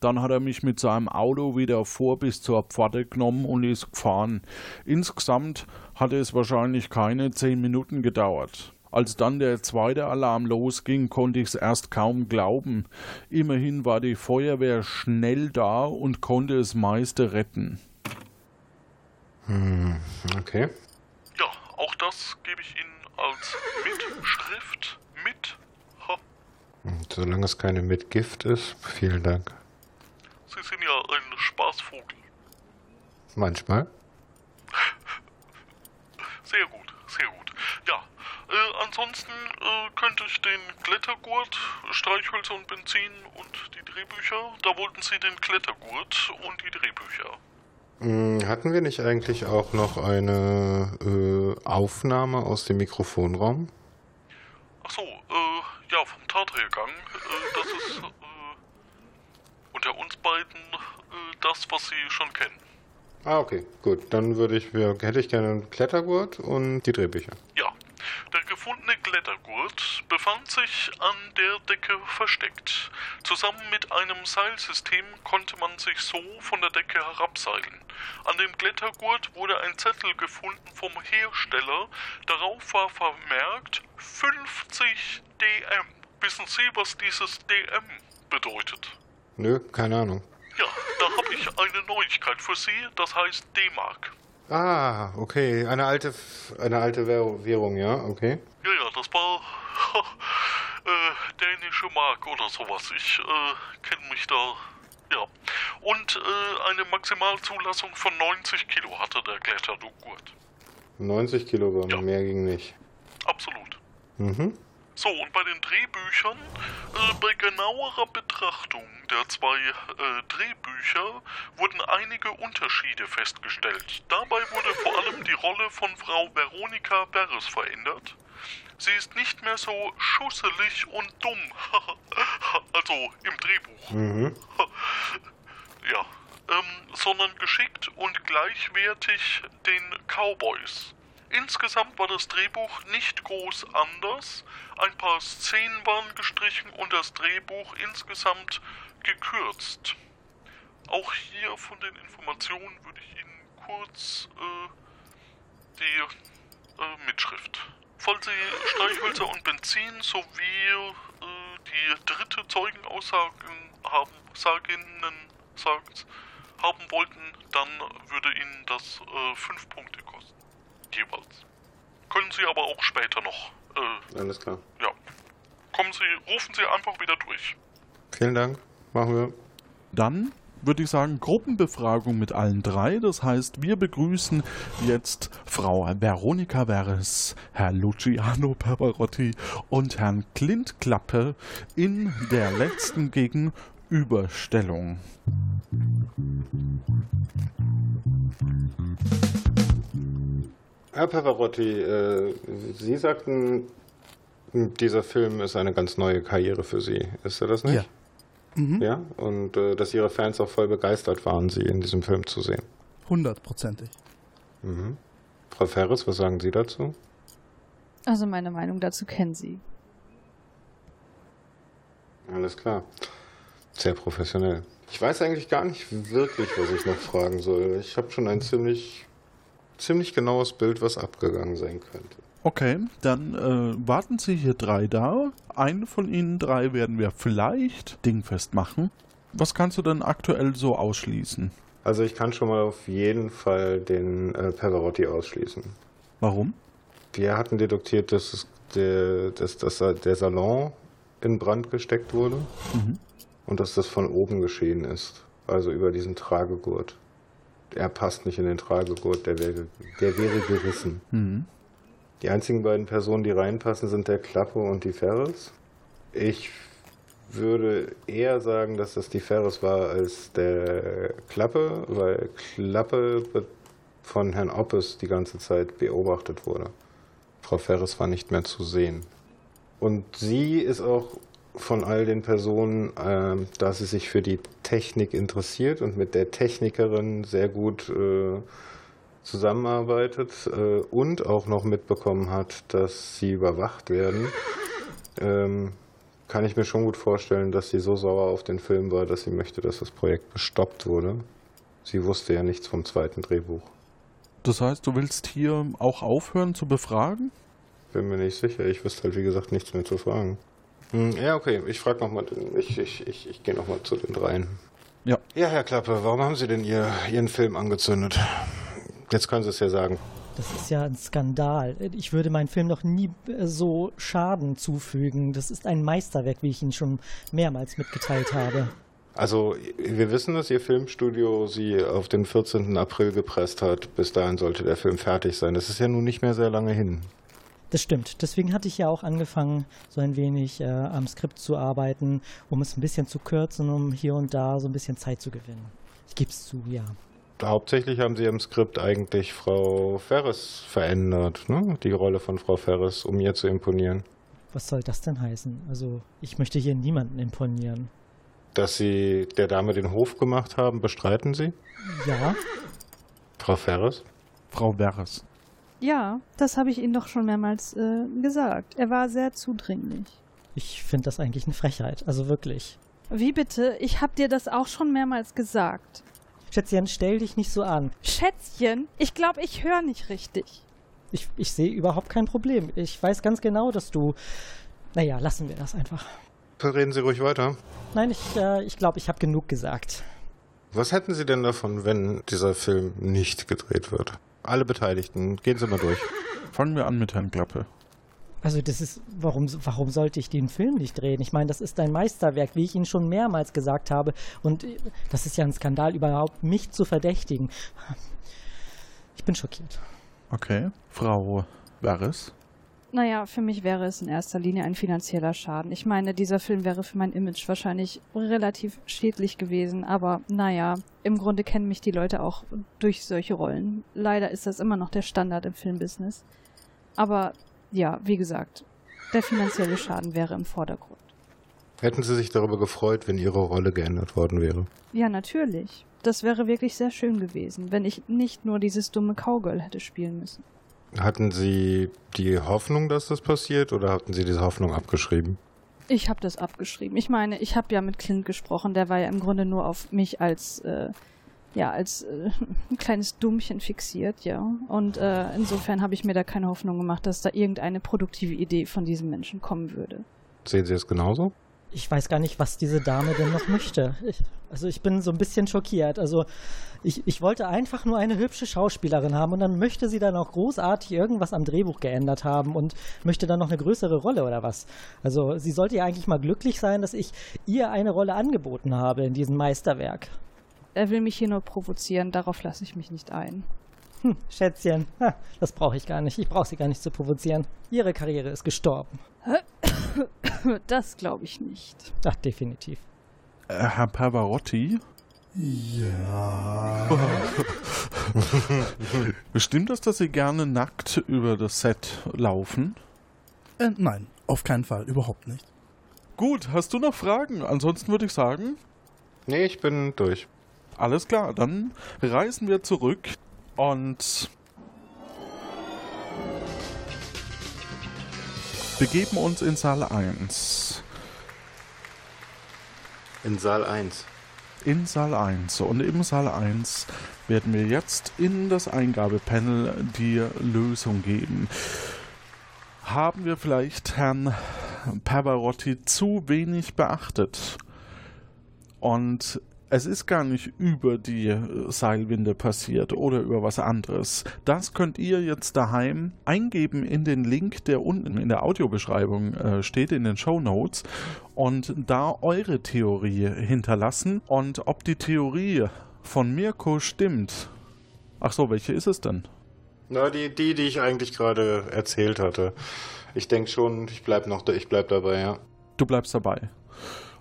E: Dann hat er mich mit seinem Auto wieder vor bis zur Pforte genommen und ist gefahren. Insgesamt hatte es wahrscheinlich keine zehn Minuten gedauert. Als dann der zweite Alarm losging, konnte ich es erst kaum glauben. Immerhin war die Feuerwehr schnell da und konnte das meiste retten.
F: Hm, okay.
H: Ja, auch das gebe ich Ihnen als Mitschrift mit.
F: Solange es keine mit Gift ist, vielen Dank.
H: Sie sind ja ein Spaßvogel.
F: Manchmal.
H: Sehr gut, sehr gut. Ja, äh, ansonsten äh, könnte ich den Klettergurt, Streichhölzer und Benzin und die Drehbücher. Da wollten Sie den Klettergurt und die Drehbücher.
F: Hm, Hatten wir nicht eigentlich auch noch eine äh, Aufnahme aus dem Mikrofonraum?
H: Ach so, äh, ja, vom Tathergang. Äh, das ist äh, unter uns beiden äh, das, was Sie schon kennen.
F: Ah, okay, gut. Dann würde ich, wir- hätte ich gerne einen Klettergurt und die Drehbücher.
H: Ja, der gefundene Klettergurt befand sich an der Decke versteckt. Zusammen mit einem Seilsystem konnte man sich so von der Decke herabseilen. An dem Klettergurt wurde ein Zettel gefunden vom Hersteller. Darauf war vermerkt 50 DM. Wissen Sie, was dieses DM bedeutet?
F: Nö, keine Ahnung.
H: Ja, da habe ich eine Neuigkeit für Sie. Das heißt D-Mark.
F: Ah, okay. Eine alte, eine alte Währ- Währung, ja, okay.
H: Ja, ja, das war äh, dänische Mark oder sowas. Ich äh, kenne mich da. Ja. Und äh, eine Maximalzulassung von 90 Kilo hatte der Kletterdugurt.
F: 90 Kilogramm, mehr ging nicht.
H: Absolut.
F: Mhm.
H: So, und bei den Drehbüchern, äh, bei genauerer Betrachtung der zwei äh, Drehbücher wurden einige Unterschiede festgestellt. Dabei wurde vor allem die Rolle von Frau Veronika Beres verändert. Sie ist nicht mehr so schusselig und dumm. also im Drehbuch.
F: Mhm.
H: Ja, ähm, sondern geschickt und gleichwertig den Cowboys. Insgesamt war das Drehbuch nicht groß anders. Ein paar Szenen waren gestrichen und das Drehbuch insgesamt gekürzt. Auch hier von den Informationen würde ich Ihnen kurz äh, die äh, Mitschrift. Falls Sie Streichhölzer und Benzin sowie äh, die dritte Zeugenaussagen haben, Saginnen, sagt, haben wollten, dann würde Ihnen das äh, fünf Punkte kosten. Jeweils. Können Sie aber auch später noch. Äh,
F: Alles klar.
H: ja. Kommen Sie, rufen Sie einfach wieder durch.
F: Vielen Dank. Machen wir.
E: Dann würde ich sagen, Gruppenbefragung mit allen drei. Das heißt, wir begrüßen jetzt Frau Veronika Veres, Herr Luciano Pavarotti und Herrn Clint Klappe in der letzten Gegenüberstellung.
F: Herr Pavarotti, äh, Sie sagten, dieser Film ist eine ganz neue Karriere für Sie. Ist er das nicht?
I: Ja. Mhm.
F: Ja, und äh, dass Ihre Fans auch voll begeistert waren, Sie in diesem Film zu sehen.
I: Hundertprozentig.
F: Mhm. Frau Ferris, was sagen Sie dazu?
J: Also meine Meinung dazu kennen Sie.
F: Alles klar. Sehr professionell. Ich weiß eigentlich gar nicht wirklich, was ich noch fragen soll. Ich habe schon ein ziemlich, ziemlich genaues Bild, was abgegangen sein könnte.
E: Okay, dann äh, warten Sie hier drei da. Einen von Ihnen drei werden wir vielleicht dingfest machen. Was kannst du denn aktuell so ausschließen?
F: Also ich kann schon mal auf jeden Fall den äh, Pavarotti ausschließen.
E: Warum?
F: Wir hatten deduktiert, dass, es der, dass, dass der Salon in Brand gesteckt wurde
E: Mhm.
F: und dass das von oben geschehen ist. Also über diesen Tragegurt. Er passt nicht in den Tragegurt, der wäre, der wäre gerissen.
E: Mhm.
F: Die einzigen beiden Personen, die reinpassen, sind der Klappe und die Ferris. Ich würde eher sagen, dass das die Ferris war als der Klappe, weil Klappe von Herrn Oppes die ganze Zeit beobachtet wurde. Frau Ferris war nicht mehr zu sehen. Und sie ist auch von all den Personen, ähm, da sie sich für die Technik interessiert und mit der Technikerin sehr gut äh, zusammenarbeitet äh, und auch noch mitbekommen hat, dass sie überwacht werden, ähm, kann ich mir schon gut vorstellen, dass sie so sauer auf den Film war, dass sie möchte, dass das Projekt gestoppt wurde. Sie wusste ja nichts vom zweiten Drehbuch.
H: Das heißt, du willst hier auch aufhören zu befragen?
F: Bin mir nicht sicher. Ich wüsste halt, wie gesagt, nichts mehr zu fragen. Hm, ja, okay. Ich frage nochmal. Ich, ich, ich, ich gehe nochmal zu den dreien.
H: Ja.
F: Ja, Herr Klappe, warum haben Sie denn Ihr, Ihren Film angezündet? Jetzt können Sie es ja sagen.
G: Das ist ja ein Skandal. Ich würde meinem Film noch nie äh, so Schaden zufügen. Das ist ein Meisterwerk, wie ich Ihnen schon mehrmals mitgeteilt habe.
F: Also, wir wissen, dass Ihr Filmstudio Sie auf den 14. April gepresst hat. Bis dahin sollte der Film fertig sein. Das ist ja nun nicht mehr sehr lange hin.
G: Das stimmt. Deswegen hatte ich ja auch angefangen, so ein wenig äh, am Skript zu arbeiten, um es ein bisschen zu kürzen, um hier und da so ein bisschen Zeit zu gewinnen. Ich gebe es zu, ja.
F: Hauptsächlich haben Sie im Skript eigentlich Frau Ferris verändert, ne? Die Rolle von Frau Ferris, um ihr zu imponieren.
G: Was soll das denn heißen? Also, ich möchte hier niemanden imponieren.
F: Dass Sie der Dame den Hof gemacht haben, bestreiten Sie?
G: Ja,
F: Frau Ferris?
H: Frau Verres.
J: Ja, das habe ich Ihnen doch schon mehrmals äh, gesagt. Er war sehr zudringlich.
G: ich finde das eigentlich eine Frechheit. Also wirklich.
J: Wie bitte? Ich habe dir das auch schon mehrmals gesagt.
G: Schätzchen, stell dich nicht so an.
J: Schätzchen, ich glaube, ich höre nicht richtig.
G: Ich, ich sehe überhaupt kein Problem. Ich weiß ganz genau, dass du. Naja, lassen wir das einfach.
F: Reden Sie ruhig weiter.
G: Nein, ich, äh, ich glaube, ich habe genug gesagt.
F: Was hätten Sie denn davon, wenn dieser Film nicht gedreht wird? Alle Beteiligten, gehen Sie mal durch.
H: Fangen wir an mit Herrn Klappe.
G: Also das ist, warum, warum sollte ich den Film nicht drehen? Ich meine, das ist ein Meisterwerk, wie ich Ihnen schon mehrmals gesagt habe. Und äh, das ist ja ein Skandal, überhaupt mich zu verdächtigen. Ich bin schockiert.
H: Okay. Frau Verres.
J: Naja, für mich wäre es in erster Linie ein finanzieller Schaden. Ich meine, dieser Film wäre für mein Image wahrscheinlich relativ schädlich gewesen, aber naja, im Grunde kennen mich die Leute auch durch solche Rollen. Leider ist das immer noch der Standard im Filmbusiness. Aber ja, wie gesagt, der finanzielle Schaden wäre im Vordergrund.
F: Hätten Sie sich darüber gefreut, wenn Ihre Rolle geändert worden wäre?
J: Ja, natürlich. Das wäre wirklich sehr schön gewesen, wenn ich nicht nur dieses dumme Cowgirl hätte spielen müssen.
F: Hatten Sie die Hoffnung, dass das passiert, oder hatten Sie diese Hoffnung abgeschrieben?
J: Ich habe das abgeschrieben. Ich meine, ich habe ja mit Clint gesprochen, der war ja im Grunde nur auf mich als äh, ja als äh, ein kleines Dummchen fixiert, ja. Und äh, insofern habe ich mir da keine Hoffnung gemacht, dass da irgendeine produktive Idee von diesem Menschen kommen würde.
F: Sehen Sie es genauso?
G: Ich weiß gar nicht, was diese Dame denn noch möchte. Ich, also ich bin so ein bisschen schockiert. Also ich, ich wollte einfach nur eine hübsche Schauspielerin haben und dann möchte sie dann auch großartig irgendwas am Drehbuch geändert haben und möchte dann noch eine größere Rolle oder was. Also sie sollte ja eigentlich mal glücklich sein, dass ich ihr eine Rolle angeboten habe in diesem Meisterwerk.
J: Er will mich hier nur provozieren, darauf lasse ich mich nicht ein.
G: Hm, Schätzchen, ha, das brauche ich gar nicht. Ich brauche sie gar nicht zu provozieren. Ihre Karriere ist gestorben.
J: Das glaube ich nicht.
G: Ach, definitiv.
H: Äh, Herr Pavarotti.
I: Ja.
H: Stimmt es, dass Sie gerne nackt über das Set laufen?
I: Äh, nein, auf keinen Fall, überhaupt nicht.
H: Gut, hast du noch Fragen? Ansonsten würde ich sagen,
F: Nee, ich bin durch.
H: alles klar, dann reisen wir zurück und begeben uns in Saal 1.
F: In Saal 1.
H: In Saal 1. Und im Saal 1 werden wir jetzt in das Eingabepanel die Lösung geben. Haben wir vielleicht Herrn Pavarotti zu wenig beachtet? Und
E: Es ist gar nicht über die äh, Seilwinde passiert oder über was anderes. Das könnt ihr jetzt daheim eingeben in den Link, der unten in der Audiobeschreibung äh, steht, in den Show Notes und da eure Theorie hinterlassen. Und ob die Theorie von Mirko stimmt. Ach so, welche ist es denn?
F: Na, die, die, die ich eigentlich gerade erzählt hatte. Ich denke schon, ich bleib noch, ich bleib dabei, ja.
E: Du bleibst dabei.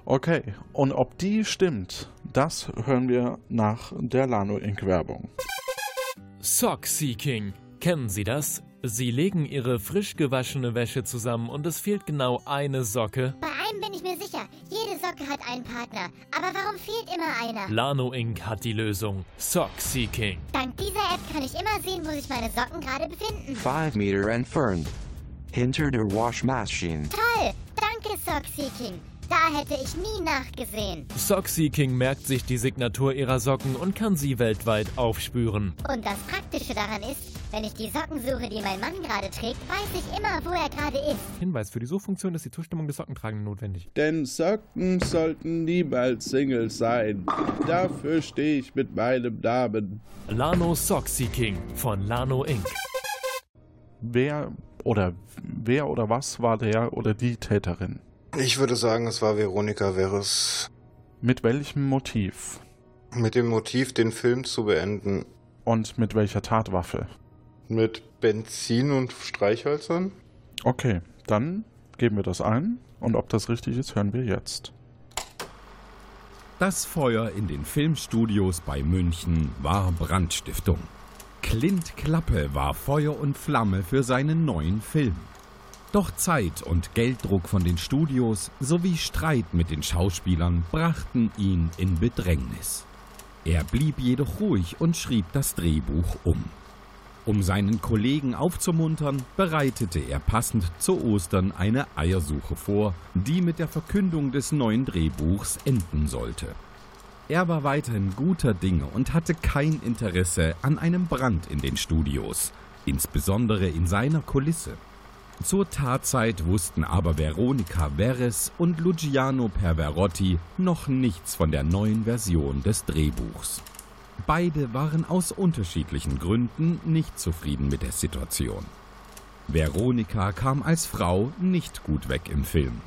E: Okay, und ob die stimmt, das hören wir nach der Lano Inc. Werbung.
L: Sock Seeking. Kennen Sie das? Sie legen Ihre frisch gewaschene Wäsche zusammen und es fehlt genau eine Socke.
M: Bei einem bin ich mir sicher. Jede Socke hat einen Partner. Aber warum fehlt immer einer?
L: Lano Inc. hat die Lösung. Sock Seeking.
M: Dank dieser App kann ich immer sehen, wo sich meine Socken gerade befinden.
N: 5 meter entfernt. Hinter der Waschmaschine.
M: Toll! Danke, Sock Seeking. Da hätte ich nie nachgesehen.
L: Sockseeking merkt sich die Signatur ihrer Socken und kann sie weltweit aufspüren.
M: Und das Praktische daran ist, wenn ich die Socken suche, die mein Mann gerade trägt, weiß ich immer, wo er gerade ist.
L: Hinweis, für die Suchfunktion ist die Zustimmung des Sockentragenden notwendig.
O: Denn Socken sollten niemals Singles sein. Dafür stehe ich mit meinem Namen.
L: Lano Sockseeking von Lano Inc.
E: Wer oder wer oder was war der oder die Täterin?
F: Ich würde sagen, es war Veronika Veres.
E: Mit welchem Motiv?
F: Mit dem Motiv, den Film zu beenden.
E: Und mit welcher Tatwaffe?
F: Mit Benzin und Streichhölzern?
E: Okay, dann geben wir das ein. Und ob das richtig ist, hören wir jetzt.
A: Das Feuer in den Filmstudios bei München war Brandstiftung. Clint Klappe war Feuer und Flamme für seinen neuen Film. Doch Zeit und Gelddruck von den Studios sowie Streit mit den Schauspielern brachten ihn in Bedrängnis. Er blieb jedoch ruhig und schrieb das Drehbuch um. Um seinen Kollegen aufzumuntern, bereitete er passend zu Ostern eine Eiersuche vor, die mit der Verkündung des neuen Drehbuchs enden sollte. Er war weiterhin guter Dinge und hatte kein Interesse an einem Brand in den Studios, insbesondere in seiner Kulisse. Zur Tatzeit wussten aber Veronica Veres und Luciano Perverotti noch nichts von der neuen Version des Drehbuchs. Beide waren aus unterschiedlichen Gründen nicht zufrieden mit der Situation. Veronica kam als Frau nicht gut weg im Film.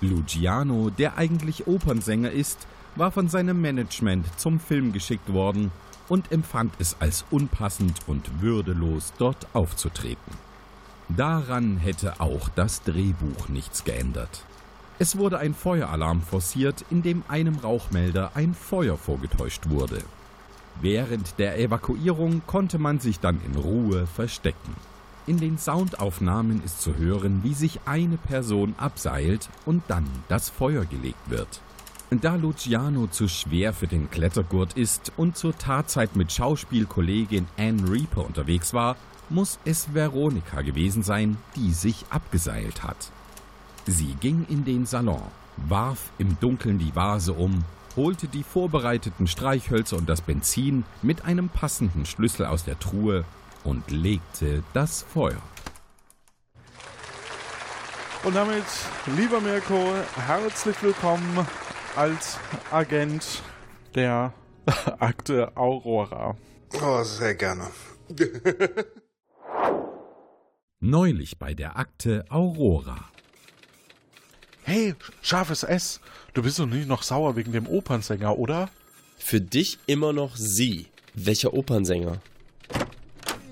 A: Luciano, der eigentlich Opernsänger ist, war von seinem Management zum Film geschickt worden und empfand es als unpassend und würdelos, dort aufzutreten. Daran hätte auch das Drehbuch nichts geändert. Es wurde ein Feueralarm forciert, in dem einem Rauchmelder ein Feuer vorgetäuscht wurde. Während der Evakuierung konnte man sich dann in Ruhe verstecken. In den Soundaufnahmen ist zu hören, wie sich eine Person abseilt und dann das Feuer gelegt wird. Da Luciano zu schwer für den Klettergurt ist und zur Tatzeit mit Schauspielkollegin Anne Reaper unterwegs war, muss es Veronika gewesen sein, die sich abgeseilt hat. Sie ging in den Salon, warf im Dunkeln die Vase um, holte die vorbereiteten Streichhölzer und das Benzin mit einem passenden Schlüssel aus der Truhe und legte das Feuer.
E: Und damit, lieber Mirko, herzlich willkommen als Agent der Akte Aurora.
F: Oh, sehr gerne.
A: Neulich bei der Akte Aurora.
E: Hey, scharfes S, du bist doch nicht noch sauer wegen dem Opernsänger, oder?
P: Für dich immer noch sie. Welcher Opernsänger?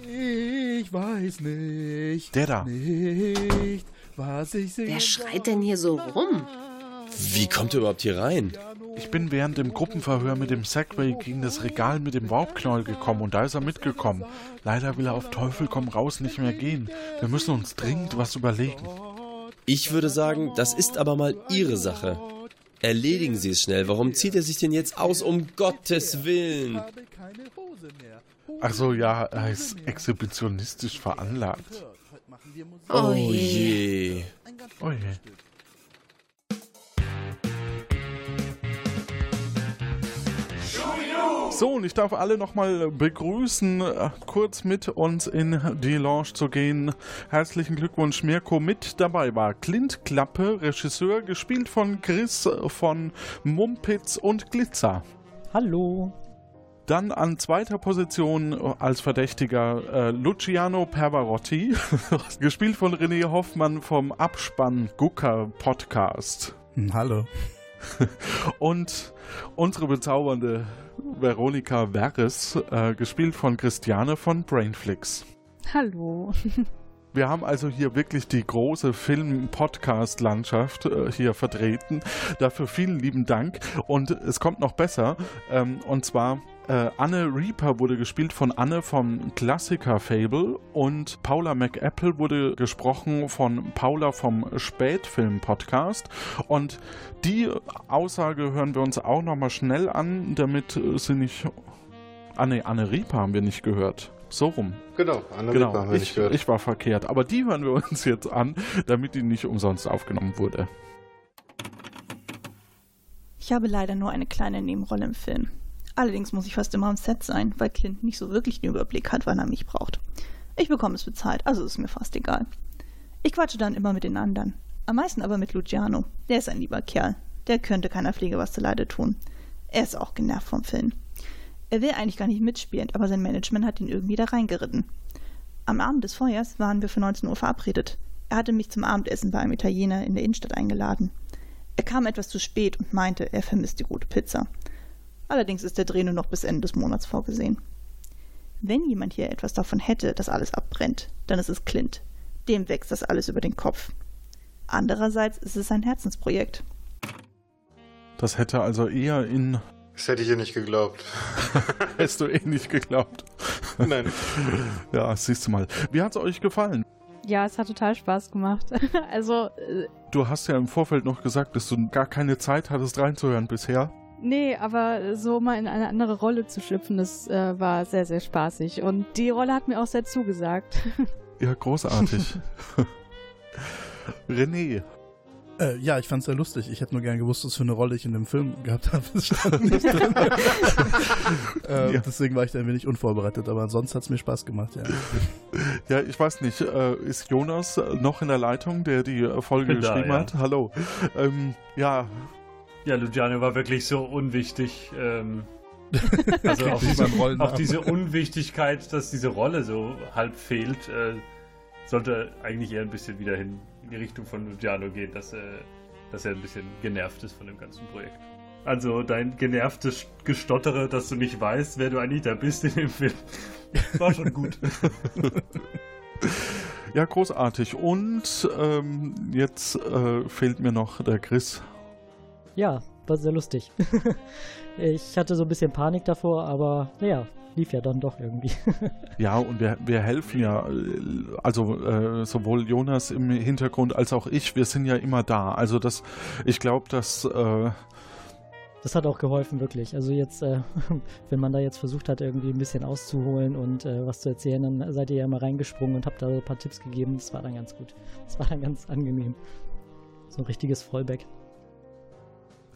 I: Ich weiß nicht.
E: Der da.
I: Nicht, was ich
C: Wer schreit denn hier so rum?
P: Wie kommt er überhaupt hier rein?
E: Ich bin während dem Gruppenverhör mit dem Segway gegen das Regal mit dem Warpknäuel gekommen und da ist er mitgekommen. Leider will er auf Teufel komm raus nicht mehr gehen. Wir müssen uns dringend was überlegen.
P: Ich würde sagen, das ist aber mal Ihre Sache. Erledigen Sie es schnell. Warum zieht er sich denn jetzt aus, um Gottes Willen?
E: Ach so, ja, er ist exhibitionistisch veranlagt.
P: Oh je.
E: Oh je. So, und ich darf alle nochmal begrüßen, äh, kurz mit uns in die Lounge zu gehen. Herzlichen Glückwunsch, Mirko. Mit dabei war Clint Klappe, Regisseur, gespielt von Chris von Mumpitz und Glitzer.
G: Hallo.
E: Dann an zweiter Position als Verdächtiger äh, Luciano Pervarotti, gespielt von René Hoffmann vom Abspann Gucker Podcast.
I: Hm, hallo.
E: Und unsere bezaubernde Veronika Verres, äh, gespielt von Christiane von Brainflix.
J: Hallo.
E: Wir haben also hier wirklich die große Film-Podcast-Landschaft äh, hier vertreten. Dafür vielen lieben Dank. Und es kommt noch besser. Ähm, und zwar äh, Anne Reaper wurde gespielt von Anne vom Klassiker Fable und Paula McApple wurde gesprochen von Paula vom Spätfilm Podcast. Und die Aussage hören wir uns auch nochmal schnell an, damit sie nicht. Ah ne, Anne Reaper haben wir nicht gehört. So rum.
F: Genau, Anne
E: genau.
F: Haben wir
E: ich,
F: nicht gehört.
E: Ich war verkehrt. Aber die hören wir uns jetzt an, damit die nicht umsonst aufgenommen wurde.
Q: Ich habe leider nur eine kleine Nebenrolle im Film. Allerdings muss ich fast immer am Set sein, weil Clint nicht so wirklich den Überblick hat, wann er mich braucht. Ich bekomme es bezahlt, also ist mir fast egal. Ich quatsche dann immer mit den anderen. Am meisten aber mit Luciano. Der ist ein lieber Kerl. Der könnte keiner Pflege was zu Leide tun. Er ist auch genervt vom Film. Er will eigentlich gar nicht mitspielen, aber sein Management hat ihn irgendwie da reingeritten. Am Abend des Feuers waren wir für 19 Uhr verabredet. Er hatte mich zum Abendessen bei einem Italiener in der Innenstadt eingeladen. Er kam etwas zu spät und meinte, er vermisst die gute Pizza. Allerdings ist der Dreh nur noch bis Ende des Monats vorgesehen. Wenn jemand hier etwas davon hätte, dass alles abbrennt, dann ist es Clint. Dem wächst das alles über den Kopf. Andererseits ist es sein Herzensprojekt.
E: Das hätte also eher in.
F: Das hätte ich ihr nicht geglaubt.
E: Hättest du eh nicht geglaubt.
F: Nein.
E: Ja, siehst du mal. Wie hat es euch gefallen?
J: Ja, es hat total Spaß gemacht. also. Äh,
E: du hast ja im Vorfeld noch gesagt, dass du gar keine Zeit hattest reinzuhören bisher.
J: Nee, aber so mal in eine andere Rolle zu schlüpfen, das äh, war sehr, sehr spaßig. Und die Rolle hat mir auch sehr zugesagt.
E: Ja, großartig. René.
I: Äh, ja, ich fand's sehr lustig. Ich hätte nur gern gewusst, was für eine Rolle ich in dem Film gehabt habe. Das stand nicht drin. äh, ja. Deswegen war ich da ein wenig unvorbereitet, aber ansonsten hat's mir Spaß gemacht, ja.
E: Ja, ich weiß nicht, äh, ist Jonas noch in der Leitung, der die Folge geschrieben da, ja. hat? Hallo. Ähm, ja,
R: ja, Luciano war wirklich so unwichtig. Ähm, also auch diese, auch diese, Unwichtigkeit, dass diese Rolle so halb fehlt, äh, sollte eigentlich eher ein bisschen wieder hin in die Richtung von Luciano gehen, dass, äh, dass er ein bisschen genervt ist von dem ganzen Projekt. Also dein genervtes Gestottere, dass du nicht weißt, wer du eigentlich da bist in dem Film, war schon gut.
E: Ja, großartig. Und ähm, jetzt äh, fehlt mir noch der Chris
G: ja, war sehr lustig. ich hatte so ein bisschen Panik davor, aber naja, lief ja dann doch irgendwie.
E: ja, und wir, wir helfen ja, also äh, sowohl Jonas im Hintergrund als auch ich, wir sind ja immer da. Also das, ich glaube, dass... Äh,
G: das hat auch geholfen, wirklich. Also jetzt, äh, wenn man da jetzt versucht hat, irgendwie ein bisschen auszuholen und äh, was zu erzählen, dann seid ihr ja mal reingesprungen und habt da ein paar Tipps gegeben. Das war dann ganz gut. Das war dann ganz angenehm. So ein richtiges Fallback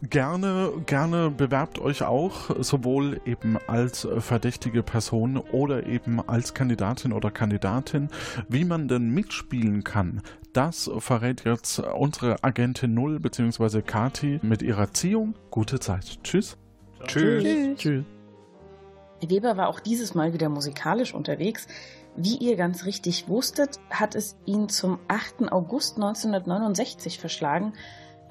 E: gerne, gerne bewerbt euch auch, sowohl eben als verdächtige Person oder eben als Kandidatin oder Kandidatin. Wie man denn mitspielen kann, das verrät jetzt unsere Agentin Null bzw. Kati mit ihrer Ziehung. Gute Zeit. Tschüss.
B: Tschüss. Tschüss.
E: Tschüss.
B: Weber war auch dieses Mal wieder musikalisch unterwegs. Wie ihr ganz richtig wusstet, hat es ihn zum 8. August 1969 verschlagen,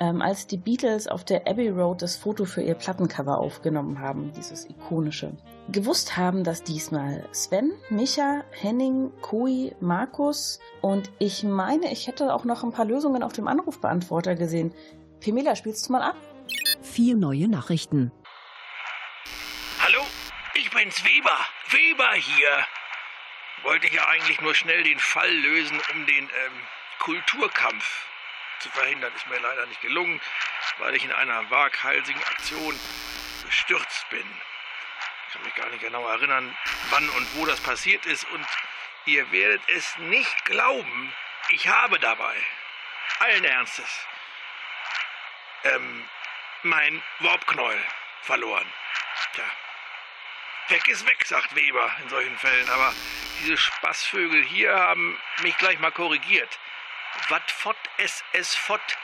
B: ähm, als die Beatles auf der Abbey Road das Foto für ihr Plattencover aufgenommen haben, dieses ikonische. Gewusst haben das diesmal Sven, Micha, Henning, Koi, Markus und ich meine, ich hätte auch noch ein paar Lösungen auf dem Anrufbeantworter gesehen. Pemela, spielst du mal ab?
C: Vier neue Nachrichten.
S: Hallo, ich bin's Weber. Weber hier. Wollte ja eigentlich nur schnell den Fall lösen um den ähm, Kulturkampf zu verhindern, ist mir leider nicht gelungen, weil ich in einer waghalsigen Aktion gestürzt bin. Ich kann mich gar nicht genau erinnern, wann und wo das passiert ist und ihr werdet es nicht glauben, ich habe dabei, allen Ernstes, ähm, mein Warpknäuel verloren. Tja, Weg ist weg, sagt Weber in solchen Fällen. Aber diese Spaßvögel hier haben mich gleich mal korrigiert. Wat fort es fort.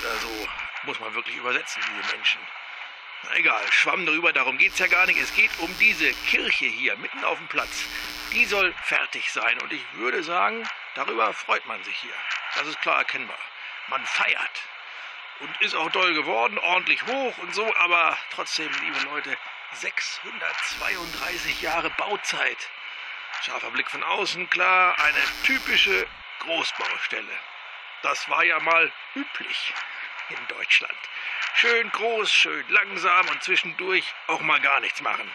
S: Oder so muss man wirklich übersetzen, diese Menschen. Na egal, schwamm drüber, darum geht's ja gar nicht. Es geht um diese Kirche hier, mitten auf dem Platz. Die soll fertig sein. Und ich würde sagen, darüber freut man sich hier. Das ist klar erkennbar. Man feiert. Und ist auch doll geworden, ordentlich hoch und so, aber trotzdem, liebe Leute, 632 Jahre Bauzeit. Scharfer Blick von außen, klar, eine typische Großbaustelle. Das war ja mal üblich in Deutschland. Schön groß, schön langsam und zwischendurch auch mal gar nichts machen.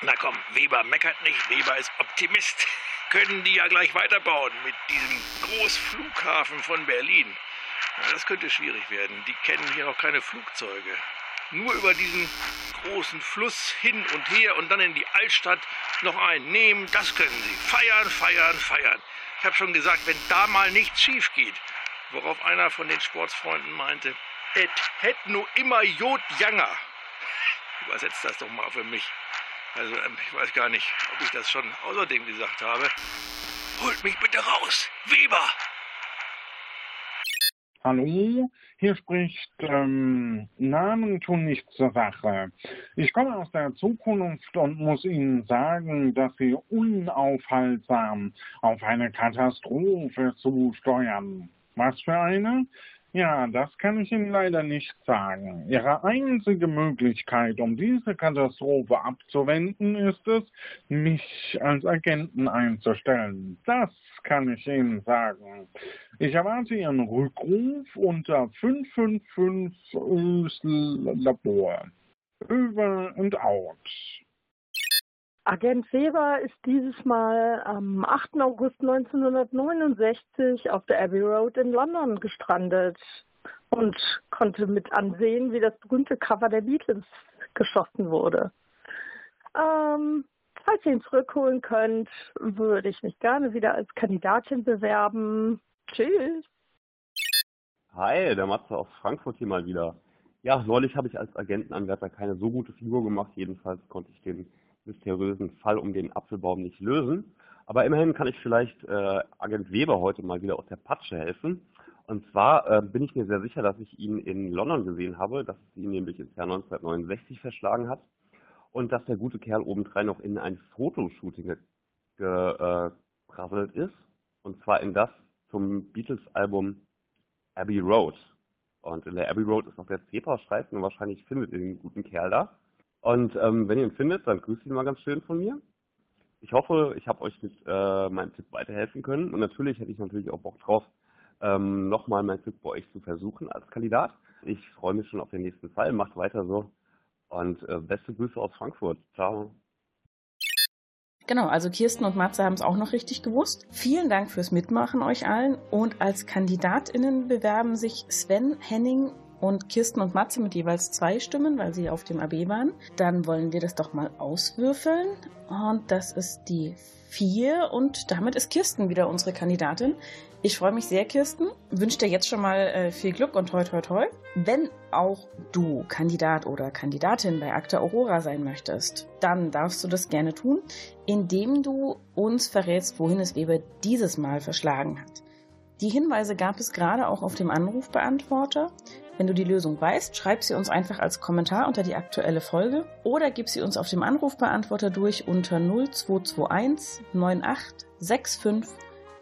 S: Na komm, Weber meckert nicht, Weber ist Optimist. Können die ja gleich weiterbauen mit diesem Großflughafen von Berlin. Ja, das könnte schwierig werden. Die kennen hier noch keine Flugzeuge. Nur über diesen großen Fluss hin und her und dann in die Altstadt noch einen nehmen, das können sie. Feiern, feiern, feiern. Ich habe schon gesagt, wenn da mal nichts schief geht, worauf einer von den Sportsfreunden meinte, et het nur immer Jod Janger. Übersetzt das doch mal für mich. Also ähm, ich weiß gar nicht, ob ich das schon außerdem gesagt habe. Holt mich bitte raus, Weber!
T: Hallo, hier spricht ähm, Namen tun nichts zur Sache. Ich komme aus der Zukunft und muss Ihnen sagen, dass Sie unaufhaltsam auf eine Katastrophe zusteuern. Was für eine? Ja, das kann ich Ihnen leider nicht sagen. Ihre einzige Möglichkeit, um diese Katastrophe abzuwenden, ist es, mich als Agenten einzustellen. Das kann ich Ihnen sagen. Ich erwarte Ihren Rückruf unter 555 Labor. Über und out.
U: Agent Weber ist dieses Mal am 8. August 1969 auf der Abbey Road in London gestrandet und konnte mit ansehen, wie das berühmte Cover der Beatles geschossen wurde. Ähm, falls ihr ihn zurückholen könnt, würde ich mich gerne wieder als Kandidatin bewerben. Tschüss.
V: Hi, der Matze aus Frankfurt hier mal wieder. Ja, neulich habe ich als Agentenanwärter keine so gute Figur gemacht. Jedenfalls konnte ich den mysteriösen Fall um den Apfelbaum nicht lösen. Aber immerhin kann ich vielleicht äh, Agent Weber heute mal wieder aus der Patsche helfen. Und zwar äh, bin ich mir sehr sicher, dass ich ihn in London gesehen habe, dass es ihn nämlich ins Jahr 1969 verschlagen hat und dass der gute Kerl obendrein noch in ein Fotoshooting geprasselt äh, ist. Und zwar in das zum Beatles-Album Abbey Road. Und in der Abbey Road ist noch der Zebrastreifen und wahrscheinlich findet ihr den guten Kerl da. Und ähm, wenn ihr ihn findet, dann grüßt ihn mal ganz schön von mir. Ich hoffe, ich habe euch mit äh, meinem Tipp weiterhelfen können. Und natürlich hätte ich natürlich auch Bock drauf, ähm, nochmal meinen Tipp bei euch zu versuchen als Kandidat. Ich freue mich schon auf den nächsten Fall. Macht weiter so. Und äh, beste Grüße aus Frankfurt. Ciao.
B: Genau, also Kirsten und Matze haben es auch noch richtig gewusst. Vielen Dank fürs Mitmachen euch allen. Und als KandidatInnen bewerben sich Sven, Henning und Kirsten und Matze mit jeweils zwei Stimmen, weil sie auf dem AB waren. Dann wollen wir das doch mal auswürfeln. Und das ist die vier und damit ist Kirsten wieder unsere Kandidatin. Ich freue mich sehr, Kirsten. Wünsche dir jetzt schon mal äh, viel Glück und toi toi toi. Wenn auch du Kandidat oder Kandidatin bei Akta Aurora sein möchtest, dann darfst du das gerne tun, indem du uns verrätst, wohin es Weber dieses Mal verschlagen hat. Die Hinweise gab es gerade auch auf dem Anrufbeantworter. Wenn du die Lösung weißt, schreib sie uns einfach als Kommentar unter die aktuelle Folge oder gib sie uns auf dem Anrufbeantworter durch unter 0221 9865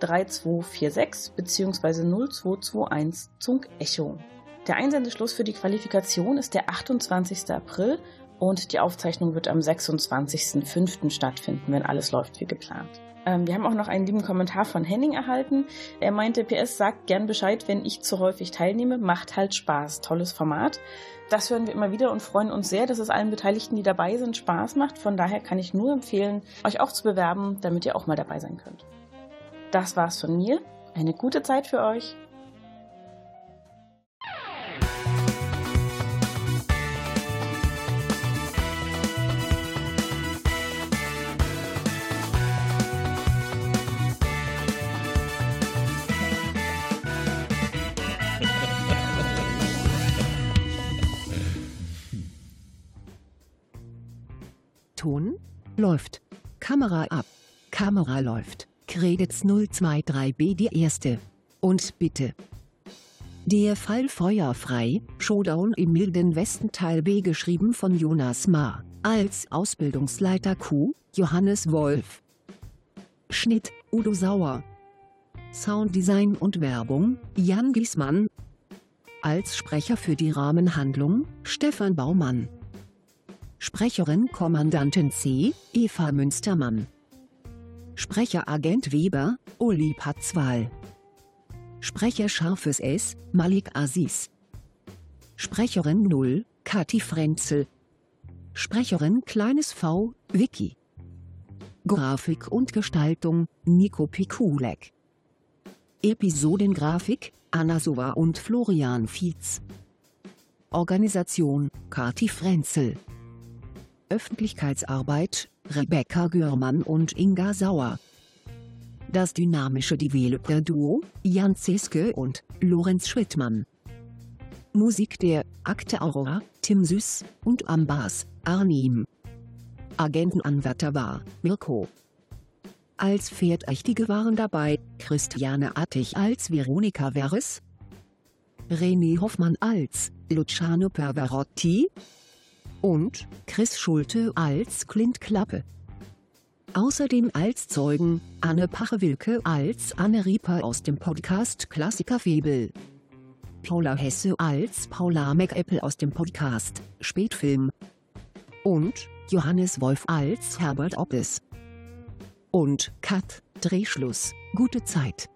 B: 3246 bzw. 0221 Zunk Echo. Der Einsendeschluss für die Qualifikation ist der 28. April und die Aufzeichnung wird am 26.05. stattfinden, wenn alles läuft wie geplant. Ähm, wir haben auch noch einen lieben Kommentar von Henning erhalten. Er meinte, PS sagt gern Bescheid, wenn ich zu häufig teilnehme. Macht halt Spaß. Tolles Format. Das hören wir immer wieder und freuen uns sehr, dass es allen Beteiligten, die dabei sind, Spaß macht. Von daher kann ich nur empfehlen, euch auch zu bewerben, damit ihr auch mal dabei sein könnt. Das war's von mir. Eine gute Zeit für euch.
C: Ton Läuft. Kamera ab. Kamera läuft. Credits 023B die erste. Und bitte. Der Fall Feuerfrei, Showdown im Milden Westen Teil B geschrieben von Jonas Ma, als Ausbildungsleiter Q, Johannes Wolf. Schnitt, Udo Sauer. Sounddesign und Werbung, Jan Giesmann. Als Sprecher für die Rahmenhandlung, Stefan Baumann. Sprecherin Kommandantin C, Eva Münstermann. Sprecher Agent Weber, Uli Patzwal. Sprecher Scharfes S, Malik Aziz. Sprecherin 0, Kati Frenzel. Sprecherin Kleines V, Vicky. Grafik und Gestaltung, Nico Pikulek. Episodengrafik, Anna Sova und Florian Fietz. Organisation, Kati Frenzel. Öffentlichkeitsarbeit, Rebecca Görmann und Inga Sauer. Das dynamische Developer-Duo, Jan Zeske und Lorenz Schrittmann. Musik der Akte Aurora, Tim Süß und am Bass, Arnim. Agentenanwärter war Mirko. Als Pferdächtige waren dabei Christiane Attich als Veronika Veres, René Hoffmann als Luciano Perverotti und Chris Schulte als Clint Klappe. Außerdem als Zeugen Anne Pachewilke als Anne Rieper aus dem Podcast Klassiker Febel. Paula Hesse als Paula McApple aus dem Podcast Spätfilm. Und Johannes Wolf als Herbert Oppes. Und Cut, Drehschluss, gute Zeit.